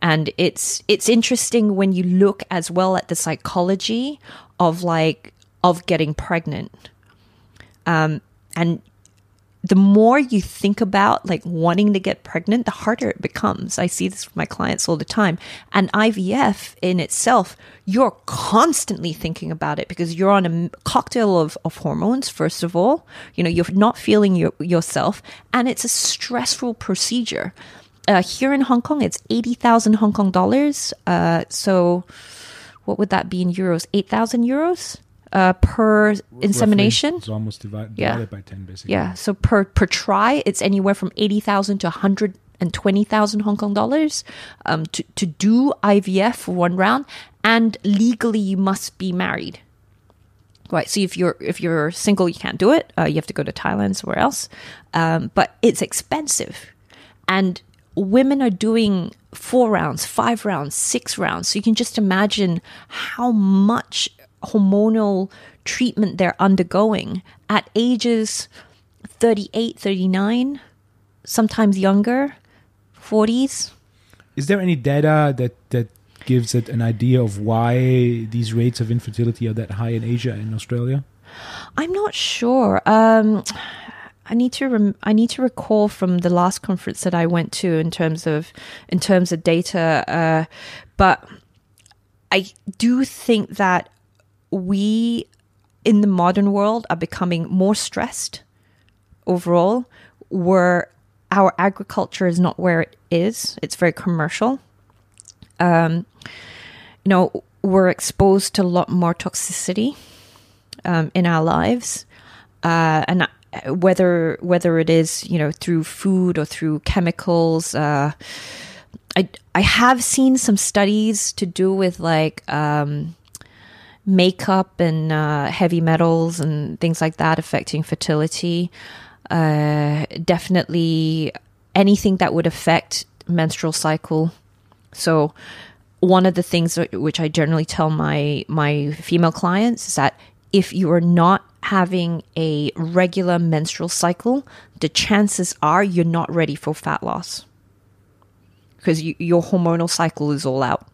and it's it's interesting when you look as well at the psychology of like of getting pregnant, um, and the more you think about like wanting to get pregnant, the harder it becomes. I see this with my clients all the time. And IVF in itself, you're constantly thinking about it because you're on a cocktail of, of hormones, first of all. You know, you're not feeling your, yourself, and it's a stressful procedure. Uh, here in Hong Kong, it's 80,000 Hong Kong dollars. Uh, so, what would that be in euros? 8,000 euros uh, per insemination? It's almost divided, Yeah. divided by ten, basically. Yeah. So per per try, it's anywhere from eighty thousand to hundred and twenty thousand Hong Kong dollars um, to to do IVF for one round, and legally you must be married. Right. So if you're if you're single, you can't do it. Uh, you have to go to Thailand, somewhere else. Um, but it's expensive, and women are doing four rounds, five rounds, six rounds. So you can just imagine how much hormonal treatment they're undergoing at ages 38, 39, sometimes younger, 40s. Is there any data that that gives it an idea of why these rates of infertility are that high in Asia and Australia? I'm not sure. Um, I need to rem- I need to recall from the last conference that I went to in terms of in terms of data, uh, but I do think that we in the modern world are becoming more stressed overall, where our agriculture is not where it is. It's very commercial. Um, you know, we're exposed to a lot more toxicity um, in our lives, uh, and uh, whether whether it is you know through food or through chemicals. Uh, I I have seen some studies to do with like um, makeup and uh, heavy metals and things like that affecting fertility. Uh, definitely anything that would affect menstrual cycle. So one of the things which I generally tell my my female clients is that if you are not having a regular menstrual cycle, the chances are you're not ready for fat loss because you, your hormonal cycle is all out.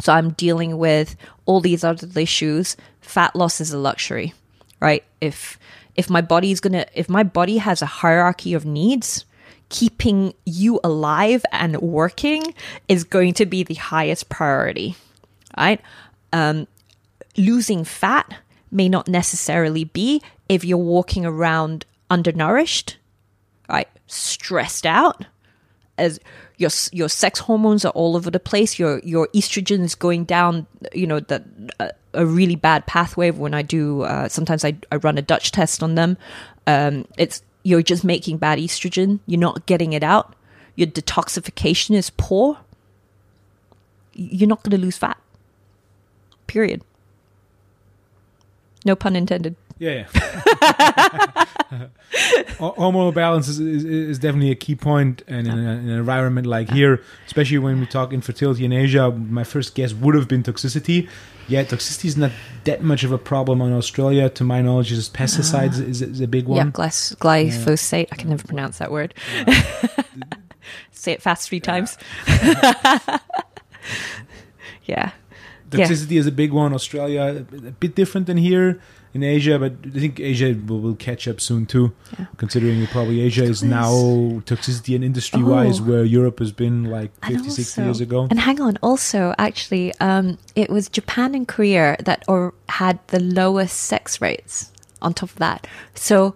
So I'm dealing with all these other issues. Fat loss is a luxury, right? If if my body is gonna, if my body has a hierarchy of needs, keeping you alive and working is going to be the highest priority, right? Um, losing fat may not necessarily be if you're walking around undernourished, right? Stressed out, as your your sex hormones are all over the place. Your your estrogen is going down. You know that uh, a really bad pathway. When I do, uh, sometimes I I run a Dutch test on them. Um, it's you're just making bad estrogen. You're not getting it out. Your detoxification is poor. You're not going to lose fat. Period. No pun intended. Yeah, yeah. *laughs* *laughs* Ho- Hormonal balance is, is, is definitely a key point, and in, an environment like here, especially when we talk infertility in Asia, my first guess would have been toxicity. Yeah, toxicity is not that much of a problem in Australia. To my knowledge, just pesticides ah. is, is a big Yeah, one. glyphos- glyphosate. I can never pronounce that word. *laughs* Say it fast three times. *laughs* yeah. Yeah. Toxicity is a big one. Australia, a bit different than here in Asia, but I think Asia will, will catch up soon too. Yeah. Considering probably Asia is now toxicity and industry wise Oh. where Europe has been like And 50, 60 years ago. And hang on, also, actually, um, it was Japan and Korea that or had the lowest sex rates on top of that. So,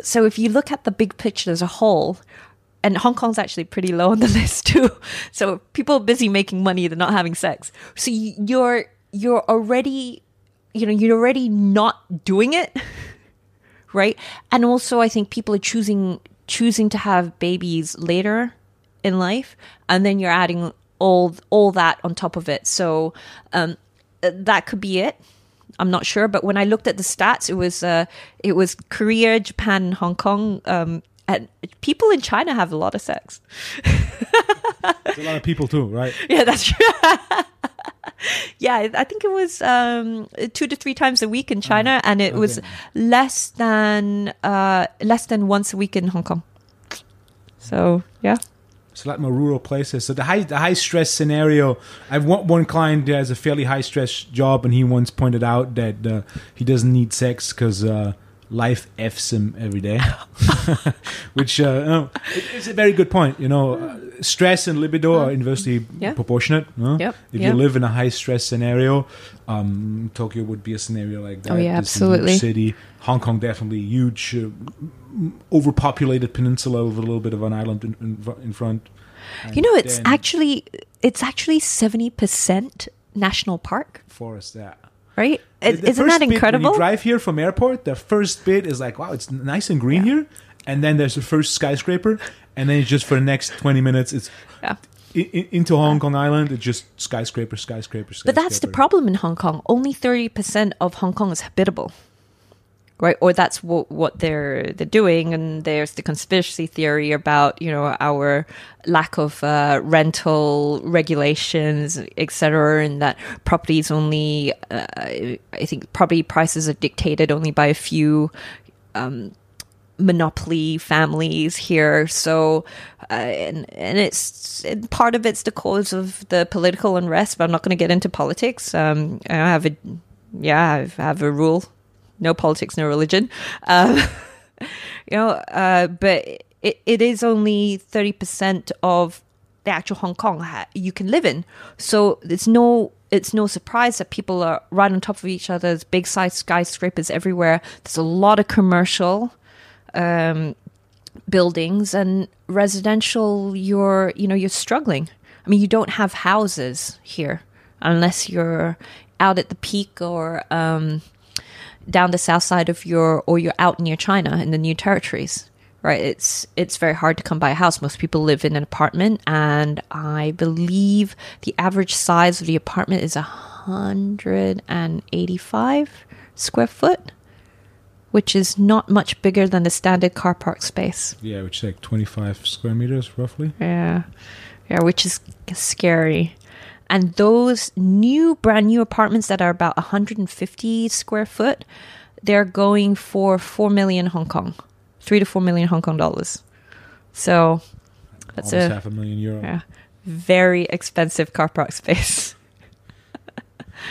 so if you look at the big picture as a whole, and Hong Kong's actually pretty low on the *laughs* list too. So people are busy making money, they're not having sex. So you- you're you're already, you know, you're already not doing it. *laughs* right and also i think people are choosing choosing to have babies later in life and then you're adding all all that on top of it so um uh, that could be it i'm not sure but when i looked at the stats it was uh it was korea japan hong kong um and people in china have a lot of sex a lot of people too, right? *laughs* yeah that's true *laughs* yeah I- think it was um two to three times a week in china and it was less than uh less than once a week in hong kong so yeah It's a lot more rural places. So the high the high stress scenario. I've one, one client that has a fairly high stress job, and he once pointed out that uh, he doesn't need sex because uh, life f's him every day. *laughs* Which uh, you know, it's a very good point. You know, uh, stress and libido are inversely Yeah. proportionate. no? Yep, If yep. you live in a high stress scenario, um, Tokyo would be a scenario like that. Oh, yeah, This is a huge absolutely. City, Hong Kong definitely huge. Uh, overpopulated peninsula with a little bit of an island in, in, in front. you know it's actually it's actually 70% national park forest. Yeah, right The- Is the isn't that bit when incredible you drive here from airport, the first bit is like, wow, it's nice and green here, and then there's the first skyscraper, and then it's just for the next twenty minutes, it's yeah i- i- into Hong Kong Island. It's just skyscraper, skyscraper, skyscraper. But that's the problem in Hong Kong. Only thirty percent of Hong Kong is habitable, right? Or that's what what they're they're doing. And there's the conspiracy theory about you know our lack of uh, rental regulations, etc., and that properties only. Uh, I think property prices are dictated only by a few monopoly families here. So, uh, and and it's and part of it's the cause of the political unrest. But I'm not going to get into politics. Um, I have a yeah, I have a rule: no politics, no religion. Um, *laughs* you know, uh, but it, it is only thirty percent of the actual Hong Kong you can live in. So it's no it's no surprise that people are right on top of each other. There's big size skyscrapers everywhere. There's a lot of commercial um, buildings and residential. You're you know you're struggling. I mean, you don't have houses here unless you're out at the peak or um, down the south side of your or you're out near China in the new territories. Right, it's it's very hard to come by a house. Most people live in an apartment, and I believe the average size of the apartment is a hundred and eighty-five square foot, which is not much bigger than the standard car park space. yeah, which is like twenty five square meters roughly. Yeah. Yeah, which is scary. And those new, brand new apartments that are about 150 square foot, they're going for 4 million Hong Kong, 3 to 4 million Hong Kong dollars. So that's Almost a half a million euro. yeah, very expensive car park space. *laughs*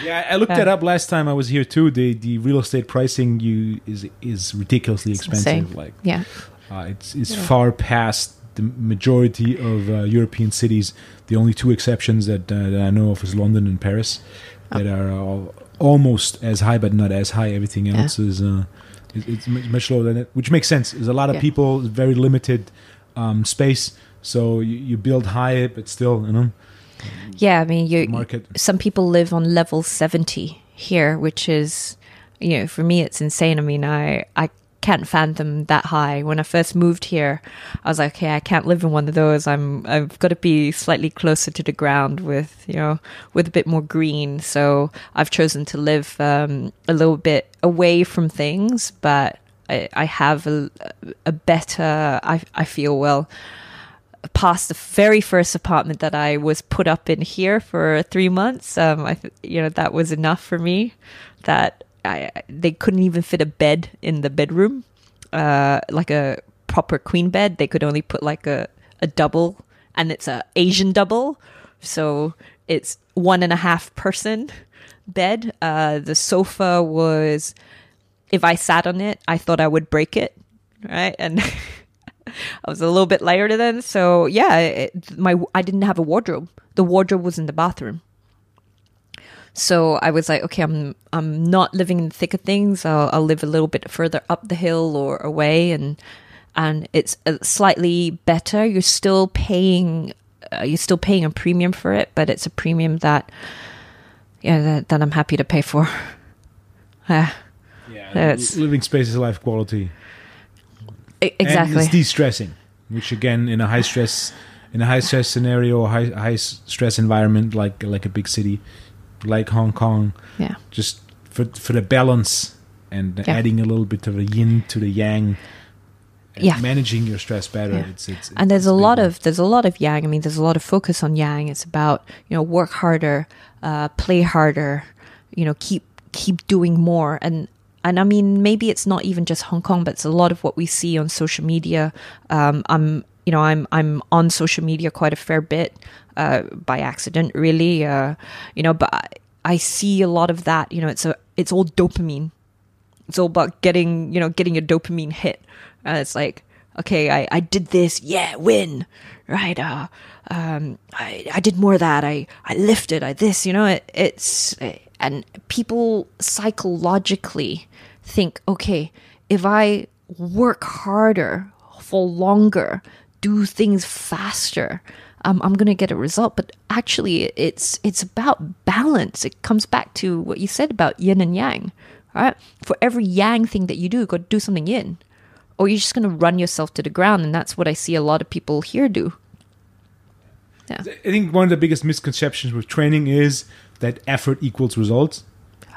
Yeah, I looked Yeah. that up last time I was here too. The the real estate pricing you is is ridiculously expensive. Like Yeah. uh, it's it's far past the majority of uh, European cities. The only two exceptions that, uh, that I know of is London and Paris, that are all, almost as high, but not as high. Everything Yeah. else is uh, it, it's much, lower than it, which makes sense. There's a lot of Yeah. people, very limited um, space, so you, you build high, but still, you know, Yeah, I mean, you market. some people live on level 70 here which is you know for me it's insane i mean i i can't fathom that high. When I first moved here, I was like, okay, I can't live in one of those. I'm I've got to be slightly closer to the ground with you know with a bit more green. So I've chosen to live um, a little bit away from things, but I, I have a, a better. I I feel well past the very first apartment that I was put up in here for three months. Um, I, you know, that was enough for me. That I, they couldn't even fit a bed in the bedroom, uh, like a proper queen bed. They could only put like a, a double, and it's a Asian double, so it's one and a half person bed. Uh, the sofa was, if I sat on it, I thought I would break it, right? And *laughs* I was a little bit lighter then, so yeah, it, my I didn't have a wardrobe. The wardrobe was in the bathroom. So I was like, okay, I'm I'm not living in the thick of things. I'll, I'll live a little bit further up the hill or away, and and it's slightly better. You're still paying, uh, you're still paying a premium for it, but it's a premium that, yeah, that, that I'm happy to pay for. Uh, *laughs* yeah, it's- living space is life quality. e- And exactly. it's de-stressing, which again, in a high stress, in a high stress scenario, high high stress environment like like a big city, like Hong Kong, yeah. just for for the balance and Yeah. adding a little bit of a yin to the yang. Yeah. managing your stress better. Yeah. It's, it's and there's a lot of there's a lot of yang. I mean, there's a lot of focus on yang. It's about you know work harder, uh, play harder, you know keep keep doing more. And and I mean maybe it's not even just Hong Kong, but it's a lot of what we see on social media. Um, I'm you know I'm I'm on social media quite a fair bit uh, by accident, really. Uh, you know, but I, see a lot of that. You know, it's a it's all dopamine it's all about getting you know getting a dopamine hit and it's like okay i i did this yeah win right uh um i i did more of that i i lifted i this you know it, it's and people psychologically think okay if i work harder for longer do things faster um, i'm going to get a result but actually it's it's about balance it comes back to what you said about yin and yang right? For every yang thing that you do, you got to do something yin, or you're just going to run yourself to the ground, and that's what I see a lot of people here do. Yeah, I think one of the biggest misconceptions with training is that effort equals results,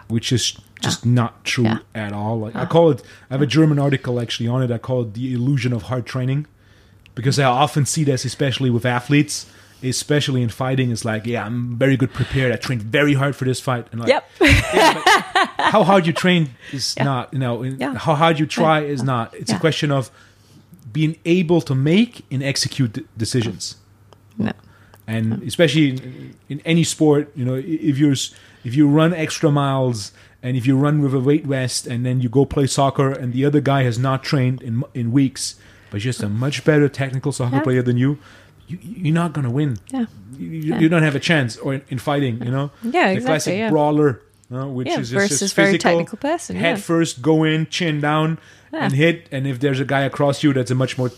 which is just not true Yeah. at all. Like I call it, I have a German article actually on it. I call it the illusion of hard training, because I often see this, especially with athletes, especially in fighting. It's like, yeah, I'm very good prepared. I trained very hard for this fight, and like, yep, *laughs* how hard you train is not, you know, Yeah. how hard you try is not. It's a question of being able to make and execute decisions no. and especially in, in any sport you know if you're if you run extra miles and if you run with a weight vest and then you go play soccer and the other guy has not trained in in weeks but just a much better technical soccer Yeah. player than you, you you're not going to win. Yeah, you, you- you don't have a chance or in, in fighting you know? Yeah, the exactly, classic yeah. brawler uh, which Yeah, is just, versus just very physical, technical person, head first go in chin down and hit. And if there's a guy across you that's a much more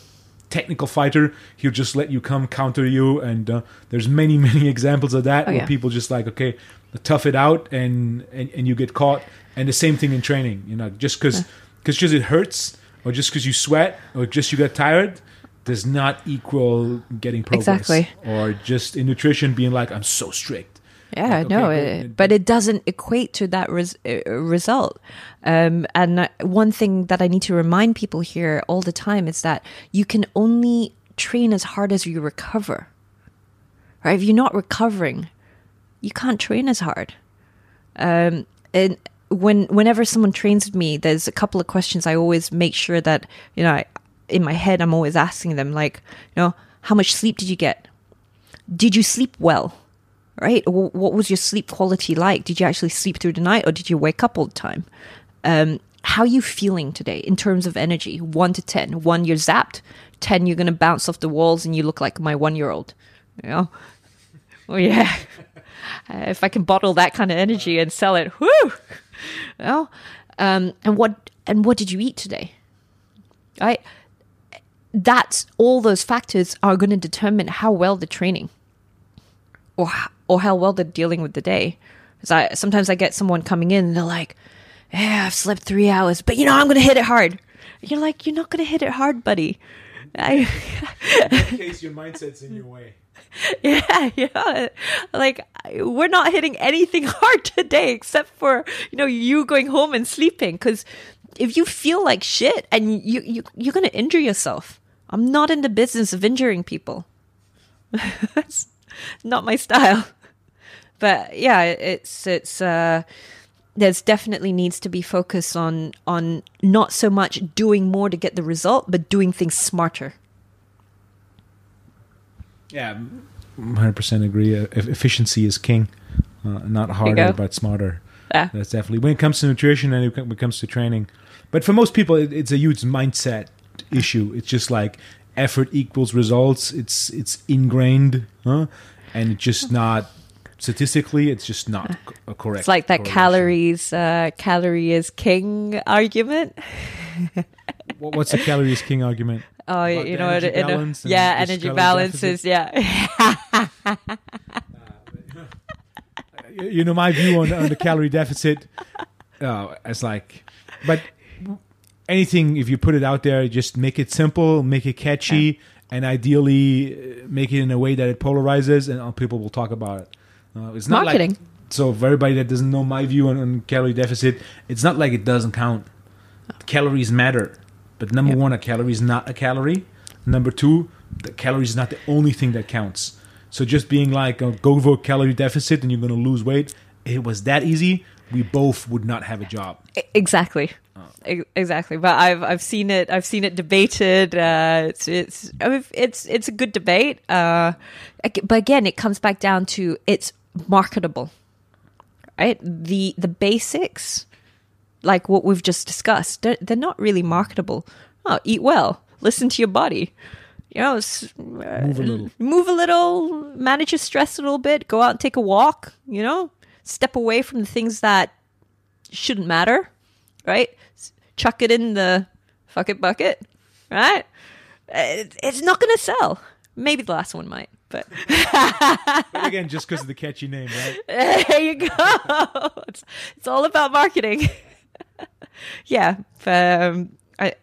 technical fighter he'll just let you come counter you. And uh, there's many *laughs* many examples of that Oh, where yeah. people just like okay tough it out and and, and you get caught. And the same thing in training you know just because because just it hurts or just because you sweat or just you get tired does not equal getting progress Exactly. or just in nutrition being like i'm so strict Yeah, Like, no, it, but it doesn't equate to that res- uh, result. Um, and one thing that I need to remind people here all the time is that you can only train as hard as you recover. Right? If you're not recovering, you can't train as hard. Um, and when whenever someone trains with me, there's a couple of questions I always make sure that you know I, in my head I'm always asking them like, you know, how much sleep did you get? Did you sleep well? Right? Wh- What was your sleep quality like? Did you actually sleep through the night, or did you wake up all the time? Um, how are you feeling today in terms of energy? One to ten. One, you're zapped. Ten, you're gonna bounce off the walls and you look like my one year old. You know? *laughs* Oh yeah. *laughs* Uh, if I can bottle that kind of energy and sell it, whoo! Well, um, and what and what did you eat today? Right. That's all those factors are going to determine how well the training, or or how well they're dealing with the day. Because I sometimes I get someone coming in and they're like, "Yeah, I've slept three hours, but you know I'm going to hit it hard." You're like, you're not going to hit it hard, buddy. I, In case your mindset's in your way. *laughs* yeah, yeah. Like we're not hitting anything *laughs* hard today except for you know you going home and sleeping. Because if you feel like shit and you you you're gonna injure yourself. I'm not in the business of injuring people. *laughs* That's not my style. But yeah, it's it's uh there's definitely needs to be focus on on not so much doing more to get the result, but doing things smarter. Yeah, 100% agree. Uh, efficiency is king. Uh, not harder, but smarter. Yeah. That's definitely when it comes to nutrition and when it comes to training. But for most people, it, it's a huge mindset issue. It's just like effort equals results. It's it's ingrained, huh? and it's just not statistically. It's just not c- a correct. It's like that calories, uh, calorie is king argument. *laughs* What- What's the calories king argument? *laughs* Oh, About you know, energy it, it, balance and yeah, energy balances, yeah. *laughs* you you know my view on, on the calorie deficit? Uh, it's like but anything if you put it out there just make it simple make it catchy and ideally uh, make it in a way that it polarizes and uh, people will talk about it. Uh, it's not Marketing. like so for everybody that doesn't know my view on, on calorie deficit it's not like it doesn't count. Calories matter but number Yep. one a calorie is not a calorie number two the calorie is not the only thing that counts so just being like uh, go for a calorie deficit and you're going to lose weight if it was that easy we both would not have a job exactly. E- Exactly, but I've I've seen it. I've seen it debated. Uh, it's it's I mean, it's it's a good debate. Uh, but again, it comes back down to it's marketable, right? The the basics, like what we've just discussed, they're, they're not really marketable. Oh, eat well, listen to your body. You know, s- uh, move a little move a little, manage your stress a little bit, go out and take a walk, you know, step away from the things that shouldn't matter, right? Chuck it in the fuck it bucket, right? It's not going to sell. Maybe the last one might, but but again just because of the catchy name right *laughs* there you go. *laughs* It's, it's all about marketing. *laughs* yeah. Um, I,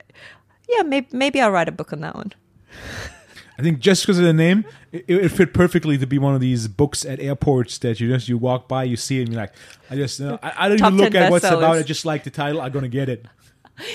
yeah, maybe, maybe I'll write a book on that one. i think just because of the name it, it fit perfectly to be one of these books at airports that you just you walk by you see it and you're like i just uh, *laughs* I, I don't Top even look at what's about it just like the title i'm gonna get it *laughs*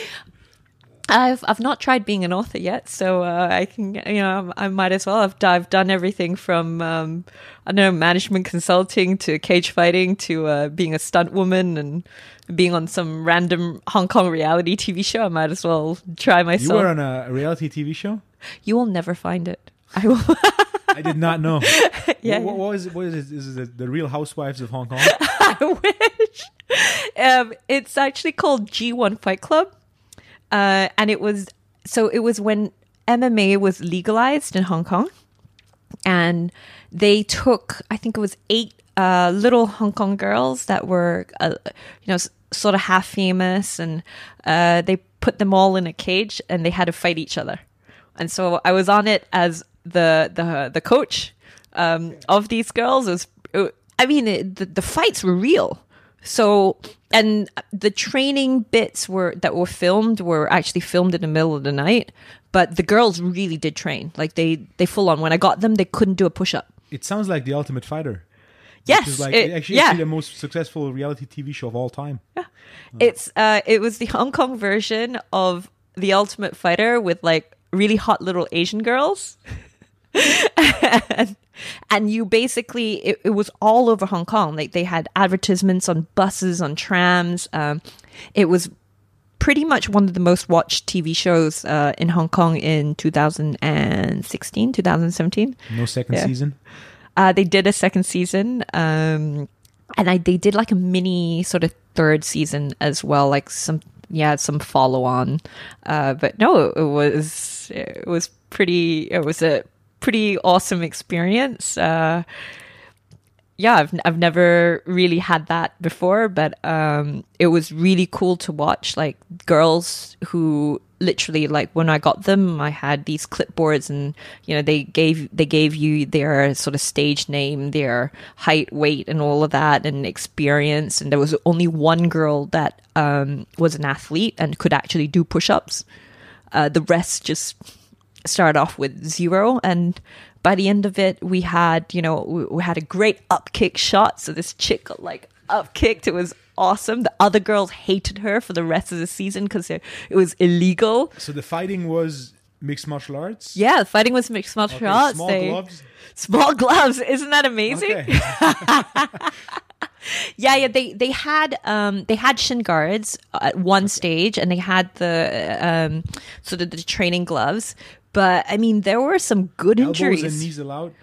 I've I've not tried being an author yet, so uh, I can you know I might as well. I've I've done everything from um, I don't know management consulting to cage fighting to uh, being a stunt woman and being on some random Hong Kong reality TV show. I might as well try myself. you were on a reality tv show You will never find it. I will. *laughs* i did not know *laughs* Yeah. what, what was it what is it is it the real housewives of hong kong *laughs* I wish. Um, it's actually called G1 Fight Club. Uh, and it was, so it was when MMA was legalized in Hong Kong. And they took, I think it was eight uh, little Hong Kong girls that were, uh, you know, sort of half famous. And uh, they put them all in a cage and they had to fight each other. And so I was on it as the, the, the coach um, of these girls. It was, it, I mean, it, the, the fights were real. So, and the training bits were that were filmed were actually filmed in the middle of the night. But the girls really did train. Like they, they full on. When I got them, they couldn't do a push up. it sounds like the ultimate fighter Yes, which is like it- actually, yeah. actually the most successful reality TV show of all time. Yeah, It's uh, it was the Hong Kong version of the Ultimate Fighter with like really hot little Asian girls. *laughs* and, and you basically it, it was all over Hong Kong. Like they had advertisements on buses, on trams. Um, it was pretty much one of the most watched TV shows uh, in Hong Kong in 2016, 2017. No second Yeah. season. Uh, they did a second season, um, and I they did like a mini sort of third season as well, like some yeah some follow on. Uh, but no, it was it was pretty. It was a pretty awesome experience. Uh, yeah, I've I've never really had that before, but um, it was really cool to watch. Like girls who literally like when I got them, I had these clipboards, and you know they gave they gave you their sort of stage name, their height, weight, and all of that, and experience. And there was only one girl that um, was an athlete and could actually do push ups. uh, the rest just started off with zero. And by the end of it, we had, you know, we, we had a great up kick shot. So this chick got like up kicked. It was awesome. The other girls hated her for the rest of the season because it, it was illegal. So the fighting was mixed martial arts. Yeah, the fighting was mixed martial Okay, arts. small They- gloves. Small gloves. Isn't that amazing? Okay. *laughs* Yeah, yeah. They they had um they had shin guards at one stage, and they had the um sort of the training gloves. But I mean, there were some good Elbows injuries. and knees allowed.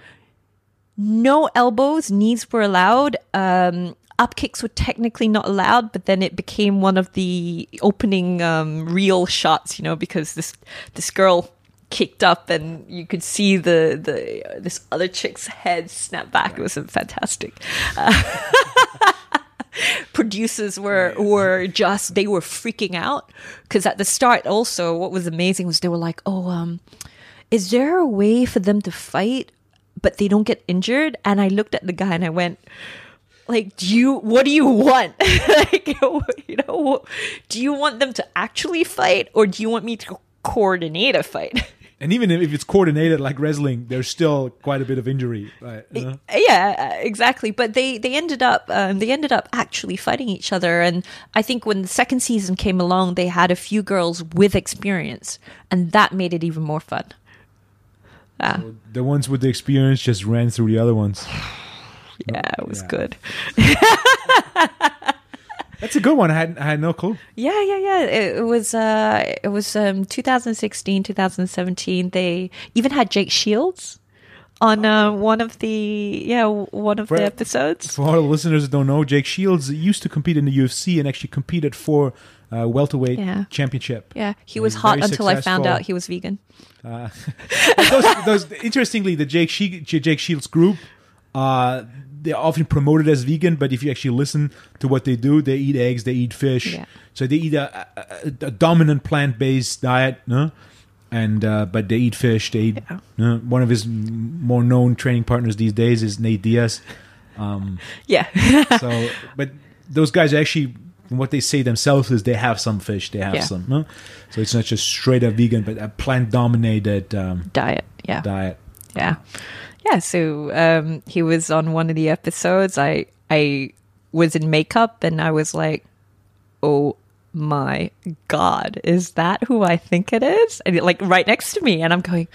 no elbows, knees were allowed. Um, up kicks were technically not allowed, but then it became one of the opening um, real shots, you know, because this this girl kicked up and you could see the the this other chick's head snap back. It was fantastic. Uh, *laughs* producers were were just they were freaking out. Because at the start also what was amazing was they were like oh um is there a way for them to fight but they don't get injured? And i looked at the guy and i went like do you what do you want? *laughs* Like you know do you want them to actually fight or do you want me to coordinate a fight *laughs* And even if it's coordinated like wrestling, there's still quite a bit of injury. Right? you know? yeah uh, exactly but they they ended up um, they ended up actually fighting each other and i think when the second season came along they had a few girls with experience and that made it even more fun Ah, The ones with the experience just ran through the other ones. *sighs* yeah it was Yeah. good *laughs* That's a good one. I had I had no clue. yeah yeah yeah it, it was uh it was um 2016 2017 they even had jake shields on uh, one of the yeah one of For- the episodes For all the listeners that don't know, Jake Shields used to compete in the UFC and actually competed for uh, welterweight Yeah. championship. yeah he He's was hot until i found out he was vegan Uh, *laughs* those, those, interestingly, the Jake, she- Jake Shields group, uh, they're often promoted as vegan, but if you actually listen to what they do, they eat eggs, they eat fish. Yeah. So they eat a, a, a dominant plant-based diet, no? And uh, but they eat fish. They eat. Yeah. no? One of his more known training partners these days is Nate Diaz. Um, *laughs* yeah *laughs* so, but those guys actually, what they say themselves is they have some fish, they have Yeah. some. No? So it's not just straight up vegan, but a plant-dominated um, diet yeah diet. yeah yeah so um he was on one of the episodes. I i was in makeup and i was like oh my god is that who i think it is? And like right next to me and i'm going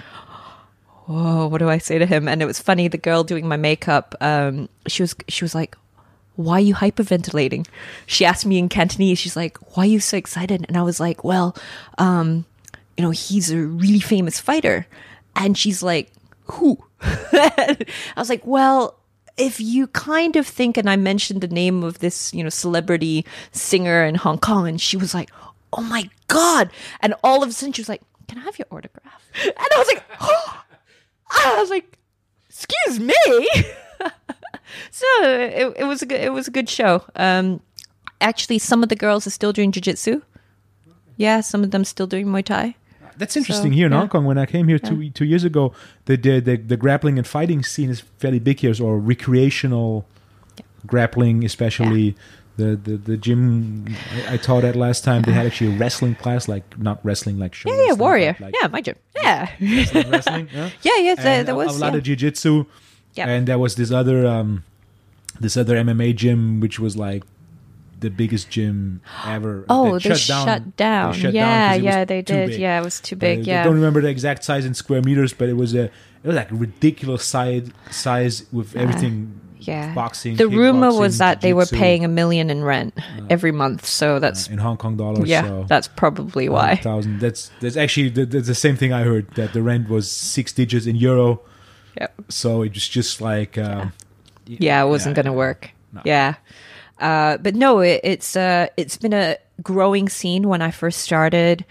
Oh, what do i say to him? And it was funny the girl doing my makeup um she was she was like why are you hyperventilating? She asked me in cantonese she's like why are you so excited? And i was like well um you know he's a really famous fighter. And she's like who? *laughs* I was like well if you kind of think and i mentioned the name of this you know celebrity singer in hong kong and she was like oh my god. And all of a sudden she was like can i have your autograph? And i was like oh. *gasps* i was like excuse me. *laughs* So it, it was a good it was a good show. Um actually some of the girls are still doing jiu-jitsu. Yeah some of them still doing muay thai That's interesting So, here in yeah. Hong Kong. When I came here two two years ago, the, the the the grappling and fighting scene is fairly big here, or recreational grappling, especially. The, the the gym I, I taught at last time they had actually a *laughs* wrestling class like not wrestling like show yeah yeah warrior like yeah my gym yeah wrestling, wrestling yeah? *laughs* yeah yeah there, there a- was a lot yeah. of jiu-jitsu Yeah. and there was this other um this other MMA gym which was like the biggest gym ever *gasps* Oh, they shut down. they shut yeah, was yeah, they did. big. Yeah, it was too Uh, big. I don't remember the exact size in square meters, but it was a it was like ridiculous size size with everything. yeah. boxing, The rumor was that they were paying a million in rent every month. So that's in Hong Kong dollars. yeah, so that's probably why. thousand. That's that's actually the, the, the same thing I heard that the rent was six digits in euro. Yeah. So it was just like um, yeah, it wasn't yeah, going to work. No. Yeah. Uh, but no, it, it's uh, it's been a growing scene. When I first started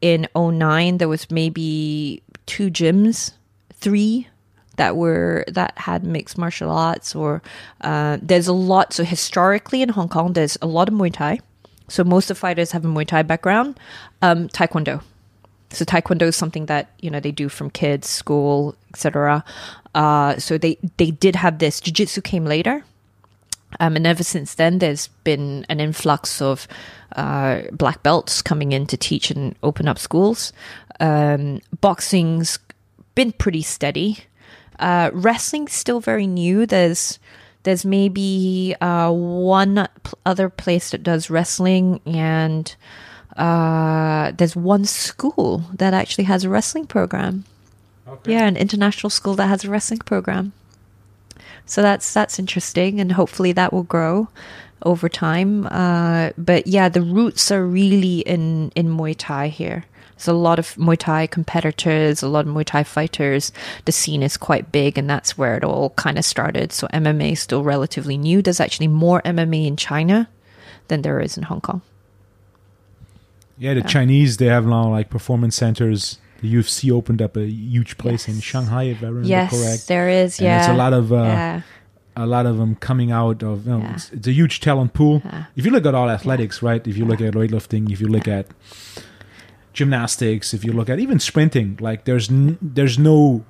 in 09, there was maybe two gyms, three that were that had mixed martial arts. Or uh, there's a lot. So historically in Hong Kong, there's a lot of Muay Thai. So most of fighters have a Muay Thai background. Um, Taekwondo. So taekwondo is something that you know they do from kids, school, etc. Uh, so they they did have this. Jiu-jitsu came later, Um, and ever since then, there's been an influx of uh, black belts coming in to teach and open up schools. Um, boxing's been pretty steady. Uh, wrestling's still very new. There's there's maybe uh, one other place that does wrestling, and uh, there's one school that actually has a wrestling program. Okay. Yeah, an international school that has a wrestling program. So that's that's interesting, and hopefully that will grow over time. Uh, but yeah, the roots are really in in Muay Thai here. There's a lot of Muay Thai competitors, a lot of Muay Thai fighters. The scene is quite big, and that's where it all kind of started. So MMA is still relatively new. There's actually more MMA in China than there is in Hong Kong. Yeah, the Chinese they have now like performance centers. The UFC opened up a huge place in Shanghai, if I remember yes, correct. there is. And Yeah, it's a lot of uh, yeah. a lot of them coming out of. You know, Yeah. it's, it's a huge talent pool. Yeah. If you look at all athletics, right? If you look at weightlifting, if you look at gymnastics, if you look at even sprinting, like there's n- there's no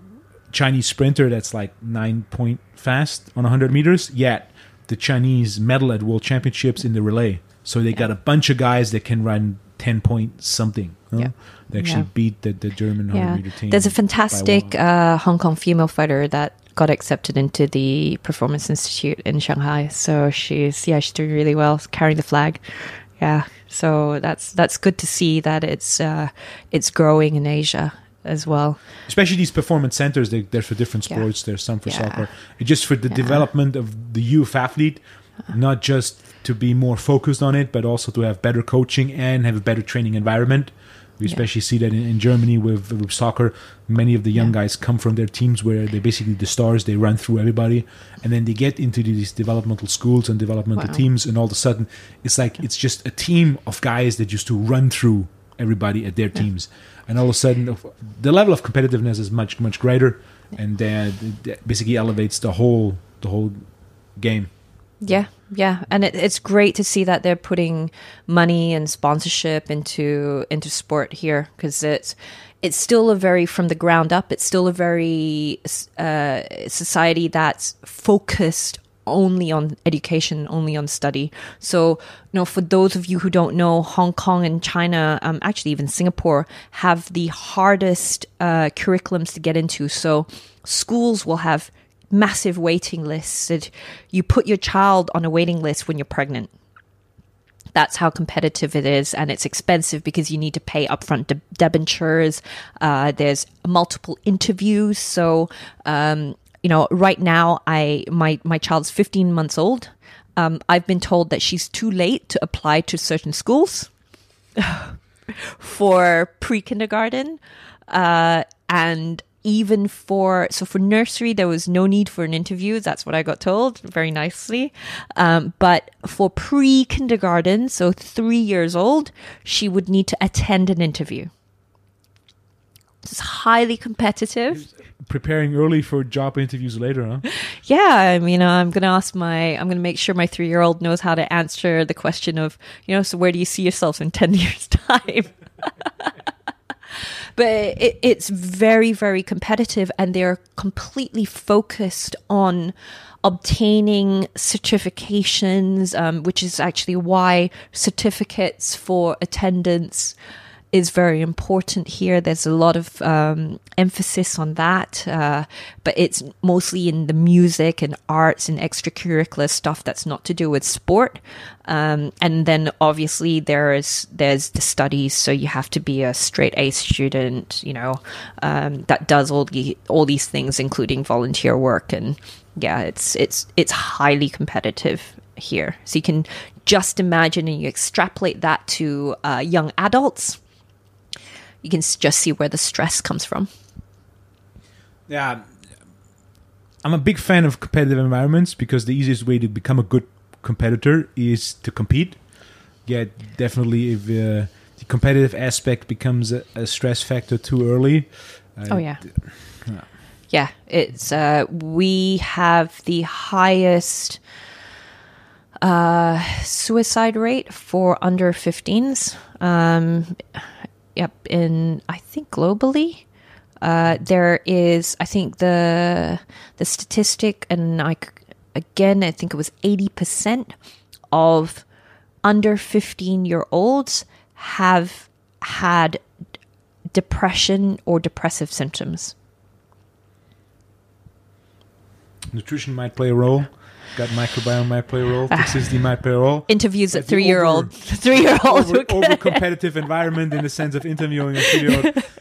Chinese sprinter that's like nine point fast on 100 meters. Yet the Chinese medal at World Championships in the relay, so they got a bunch of guys that can run 10 point something. Yeah. They actually Yeah. beat the, the German 100 Yeah, meter team. there's a fantastic uh, Hong Kong female fighter that got accepted into the Performance Institute in Shanghai. So she's yeah, she's doing really well, carrying the flag. Yeah, so that's that's good to see that it's uh, it's growing in Asia as well. especially these performance centers they, they're for different Yeah. sports there's some for Yeah. soccer it's just for the Yeah. development of the youth athlete not just to be more focused on it but also to have better coaching and have a better training environment we Yeah. especially see that in, in germany with, with soccer many of the young Yeah. guys come from their teams where they're basically the stars they run through everybody and then they get into these developmental schools and developmental Wow. teams and all of a sudden it's like it's just a team of guys that used to run through everybody at their teams and all of a sudden the level of competitiveness is much much greater and uh, that it basically elevates the whole the whole game Yeah, yeah, and it, it's great to see that they're putting money and sponsorship into into sport here because it's it's still a very from the ground up. It's still a very uh, society that's focused only on education, only on study. So, you know, for those of you who don't know, Hong Kong and China, um, actually even Singapore, have the hardest uh, curriculums to get into. So, schools will have massive waiting lists. That you put your child on a waiting list when you're pregnant. That's how competitive it is, and it's expensive because you need to pay upfront de- debentures. Uh, there's multiple interviews, so um, you know. Right now, I my my child's 15 months old. Um, I've been told that she's too late to apply to certain schools *laughs* for pre kindergarten, uh, and even for so for nursery there was no need for an interview. That's what I got told very nicely. Um, but for pre kindergarten, so three years old, she would need to attend an interview. It's highly competitive. preparing early for job interviews later huh *laughs* Yeah, I mean, I'm going to ask my, I'm going to make sure my three year old knows how to answer the question of, you know, so where do you see yourself in 10 *laughs* years' time? *laughs* but it, it's very, very competitive and they're completely focused on obtaining certifications, um, which is actually why certificates for attendance is very important here. There's a lot of um, emphasis on that, uh, but it's mostly in the music and arts and extracurricular stuff that's not to do with sport. Um, and then obviously there's there's the studies, so you have to be a straight A student, you know, um, that does all the all these things, including volunteer work. And yeah, it's it's it's highly competitive here. So you can just imagine and you extrapolate that to uh, young adults you can just see where the stress comes from. yeah i'm a big fan of competitive environments because the easiest way to become a good competitor is to compete yeah definitely if uh, the competitive aspect becomes a, a stress factor too early uh, Oh yeah. Yeah, it's uh we have the highest uh suicide rate for under 15s. Um yep, in I think globally. Uh there is I think the the statistic and I again, I think it was 80% of under 15 year olds have had depression or depressive symptoms. Nutrition might play a role. Gut microbiome my *laughs* payroll, a role. Toxicity *laughs* a role. Interviews at three year old three year olds. over, over competitive environment in the sense of interviewing a three-year-old. *laughs*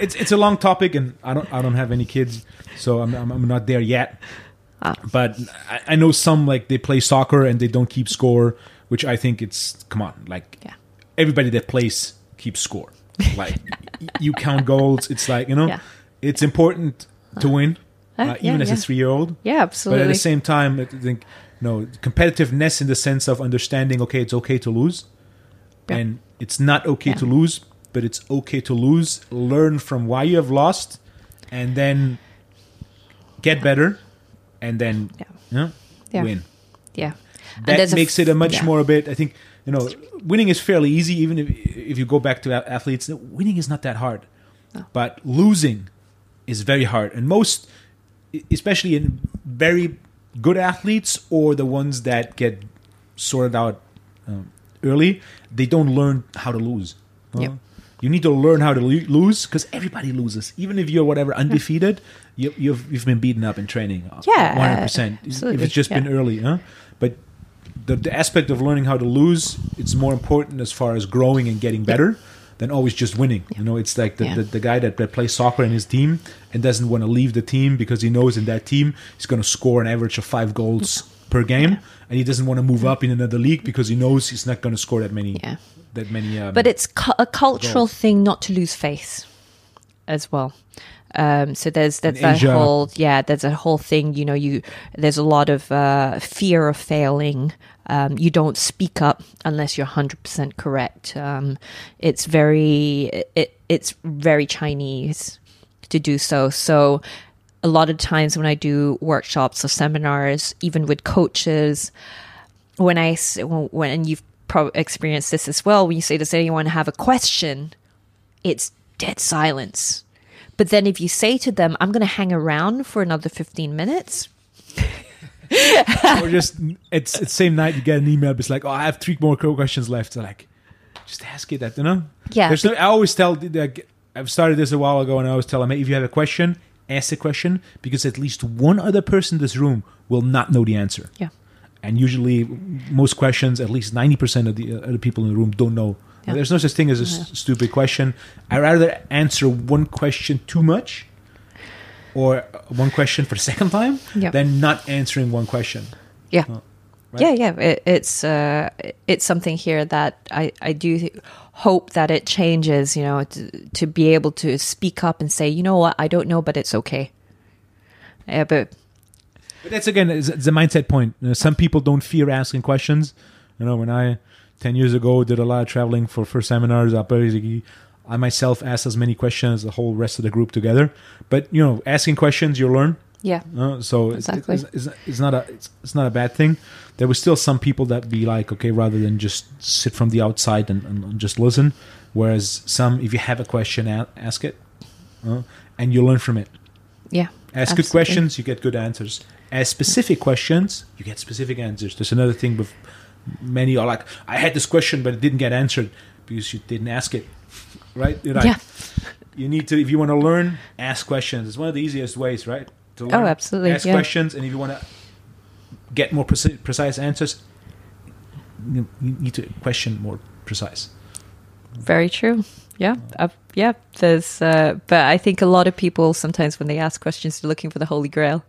It's it's a long topic, and I don't I don't have any kids, so I'm I'm, I'm not there yet. Ah. But I, I know some like they play soccer and they don't keep score, which I think it's come on like Yeah. everybody that plays keeps score. Like y- you count goals. It's like you know, Yeah. it's important to win, Uh, uh, yeah, even as a three-year-old. Yeah, absolutely. But at the same time, I think you know competitiveness in the sense of understanding. Okay, it's okay to lose, Yeah. and it's not okay Yeah. to lose, but it's okay to lose. Learn from why you have lost, and then get better, and then Yeah. you know, Yeah. win. yeah. And That makes f- it a much yeah. more a bit. I think you know, winning is fairly easy. Even if if you go back to athletes, winning is not that hard, but losing is very hard, and most, especially in very good athletes or the ones that get sorted out um, early, they don't learn how to lose. Uh, Yep. You need to learn how to lo- lose because everybody loses. Even if you're whatever undefeated, you, you've you've been beaten up in training. Yeah, one hundred percent. If it's just been early, huh? But the, the aspect of learning how to lose it's more important as far as growing and getting better than always just winning you know it's like the, Yeah. the, the guy that, that plays soccer in his team and doesn't want to leave the team because he knows in that team he's going to score an average of five goals *laughs* per game and he doesn't want to move up in another league because he knows he's not going to score that many Yeah. that many um, But it's cu- a cultural goals. thing not to lose face as well. Um, so there's that whole yeah there's a whole thing you know you there's a lot of uh, fear of failing. Um, you don't speak up unless you're hundred percent correct. Um, it's very it, it's very Chinese to do so. So a lot of times when I do workshops or seminars, even with coaches, when I when, when and you've probably experienced this as well, when you say, "Does anyone have a question?" It's dead silence. But then if you say to them, "I'm going to hang around for another 15 minutes," or just it's it's same night you get an email it's like oh i have three more questions left. So like just ask it that you know? Yeah. There's no, i always tell the- i've started this a while ago and i always tell them if you have a question ask the question because at least one other person in this room will not know the answer. Yeah, and usually most questions at least 90% of the uh, other people in the room don't know Yeah. there's no such thing as a s- stupid question i rather answer one question too much or one question for the *laughs* second time Yeah. than not answering one question yeah. right? Yeah, yeah, it, it's uh, it's something here that I I do hope that it changes. You know, to, to be able to speak up and say, you know what, I don't know, but it's okay. Yeah, but But that's again it's, it's a mindset point. You know, some people don't fear asking questions. You know, when I ten years ago did a lot of traveling for for seminars, I basically I myself asked as many questions as the whole rest of the group together. But you know, asking questions you learn. yeah, Uh, so it's, Exactly. it's, it's, it's not a it's, it's not a bad thing. There was still some people that be like, okay, rather than just sit from the outside and, and just listen. Whereas some, if you have a question, ask it, uh, and you learn from it. yeah. Ask good questions, you get good answers. Ask specific questions, you get specific answers. There's another thing with many are like, I had this question, but it didn't get answered because you didn't ask it. Right? You're like, Yeah. You need to, if you want to learn, ask questions. It's one of the easiest ways, right? To Oh, absolutely, Ask yeah. questions, and if you want to get more preci- precise answers, you you need to question more precise. Very true. Yeah, uh, yeah. There's, uh, but I think a lot of people sometimes when they ask questions, they're looking for the holy grail.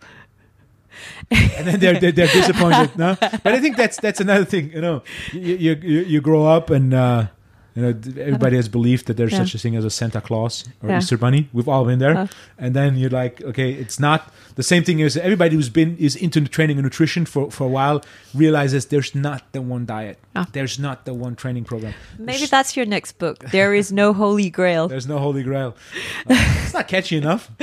And then they're, they're, they're disappointed. No, but I think that's that's another thing. You know, you you, you grow up and uh, you know everybody has belief that there's Yeah. such a thing as a Santa Claus or Yeah. Easter Bunny. We've all been there, Uh. and then you're like, okay, it's not the same thing as everybody who's been is into training and nutrition for for a while realizes there's not the one diet, Ah. there's not the one training program. Maybe There's- that's your next book. There is no holy grail. there's no holy grail. Uh, it's not catchy enough. *laughs*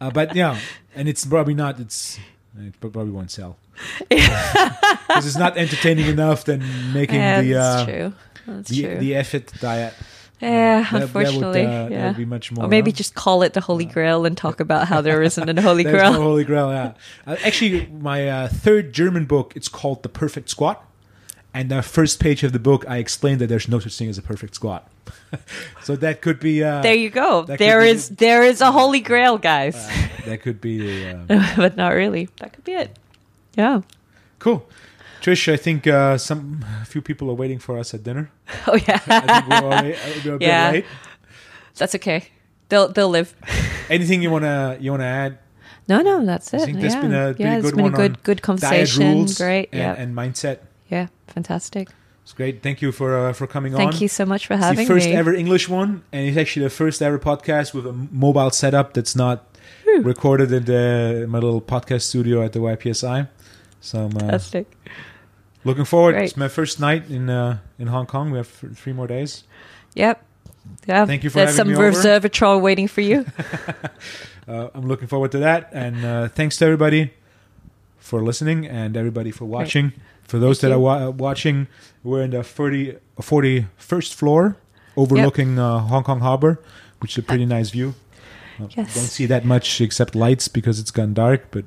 uh, but yeah, and it's probably not. It's it probably won't sell *laughs* because *laughs* it's not entertaining enough than making Yeah, the that's uh, true. That's the true. the effort diet. Yeah, That- that would, unfortunately, uh, that yeah. would be much more. or maybe huh? just call it the Holy Grail and talk about how there isn't a Holy *laughs* Grail. no Holy Grail. Yeah. Uh, actually, my uh, third German book it's called The Perfect Squat, and the first page of the book I explained that there's no such thing as a perfect squat. *laughs* so that could be. Uh, there you go. There be- is there is a Holy Grail, guys. uh, that could be the. *laughs* Uh, but not really. That could be it. Yeah. cool. Trish, I think uh, some a few people are waiting for us at dinner. *laughs* Oh I yeah. think we're, we're a bit Yeah. late. That's okay. They'll they'll live. Anything you wanna you wanna add? No, no, that's I it. think yeah. there's been a yeah, good been one a good good conversation. rules Great. and, yeah. and mindset. yeah. Fantastic. It's great. Thank you for uh, for coming on. Thank you so much for It's having the first me. ever English one, and it's actually the first ever podcast with a mobile setup that's not recorded in the my little podcast studio at the YPSI. So I'm uh, Fantastic. looking forward. Great. It's my first night in uh, in Hong Kong. We have three more days. Yep. Yeah. Thank you for There's having some me. Resveratrol waiting for you. *laughs* Uh, I'm looking forward to that, and uh, thanks to everybody for listening and everybody for watching. For those that are wa- watching, we're in the 30, 41st floor, overlooking uh, Hong Kong Harbor, which is a pretty nice view. Yes. Don't see that much except lights because it's gone dark, but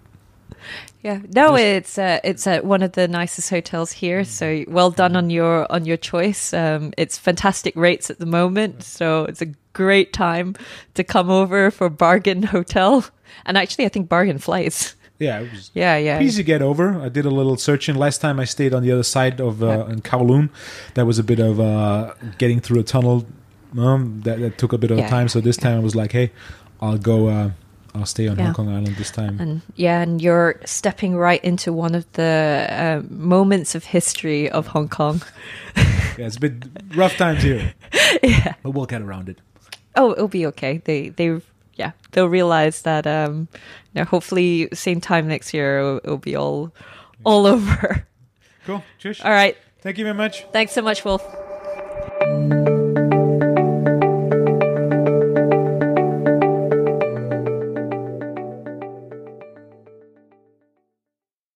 Yeah. No, it's uh, it's uh, one of the nicest hotels here. So well done on your on your choice. Um, it's fantastic rates at the moment, so it's a great time to come over for bargain hotel. And actually, I think bargain flights. Yeah, it was Yeah, yeah. easy to get over. I did a little searching. Last time I stayed on the other side of uh, Yeah. in Kowloon. That was a bit of uh, getting through a tunnel. Um, that, that took a bit of Yeah, time. So this time I was like, hey, I'll go. Uh, I'll stay on Yeah. Hong Kong Island this time. And yeah, and you're stepping right into one of the uh, moments of history of Hong Kong. *laughs* Yeah, it's been rough times here, *laughs* yeah. but we'll get around it. Oh, it'll be okay. They they yeah, they'll realize that. Um, you know, hopefully, same time next year, it'll, it'll be all all over. Cool. Cheers. All right. Thank you very much. Thanks so much, Wolf.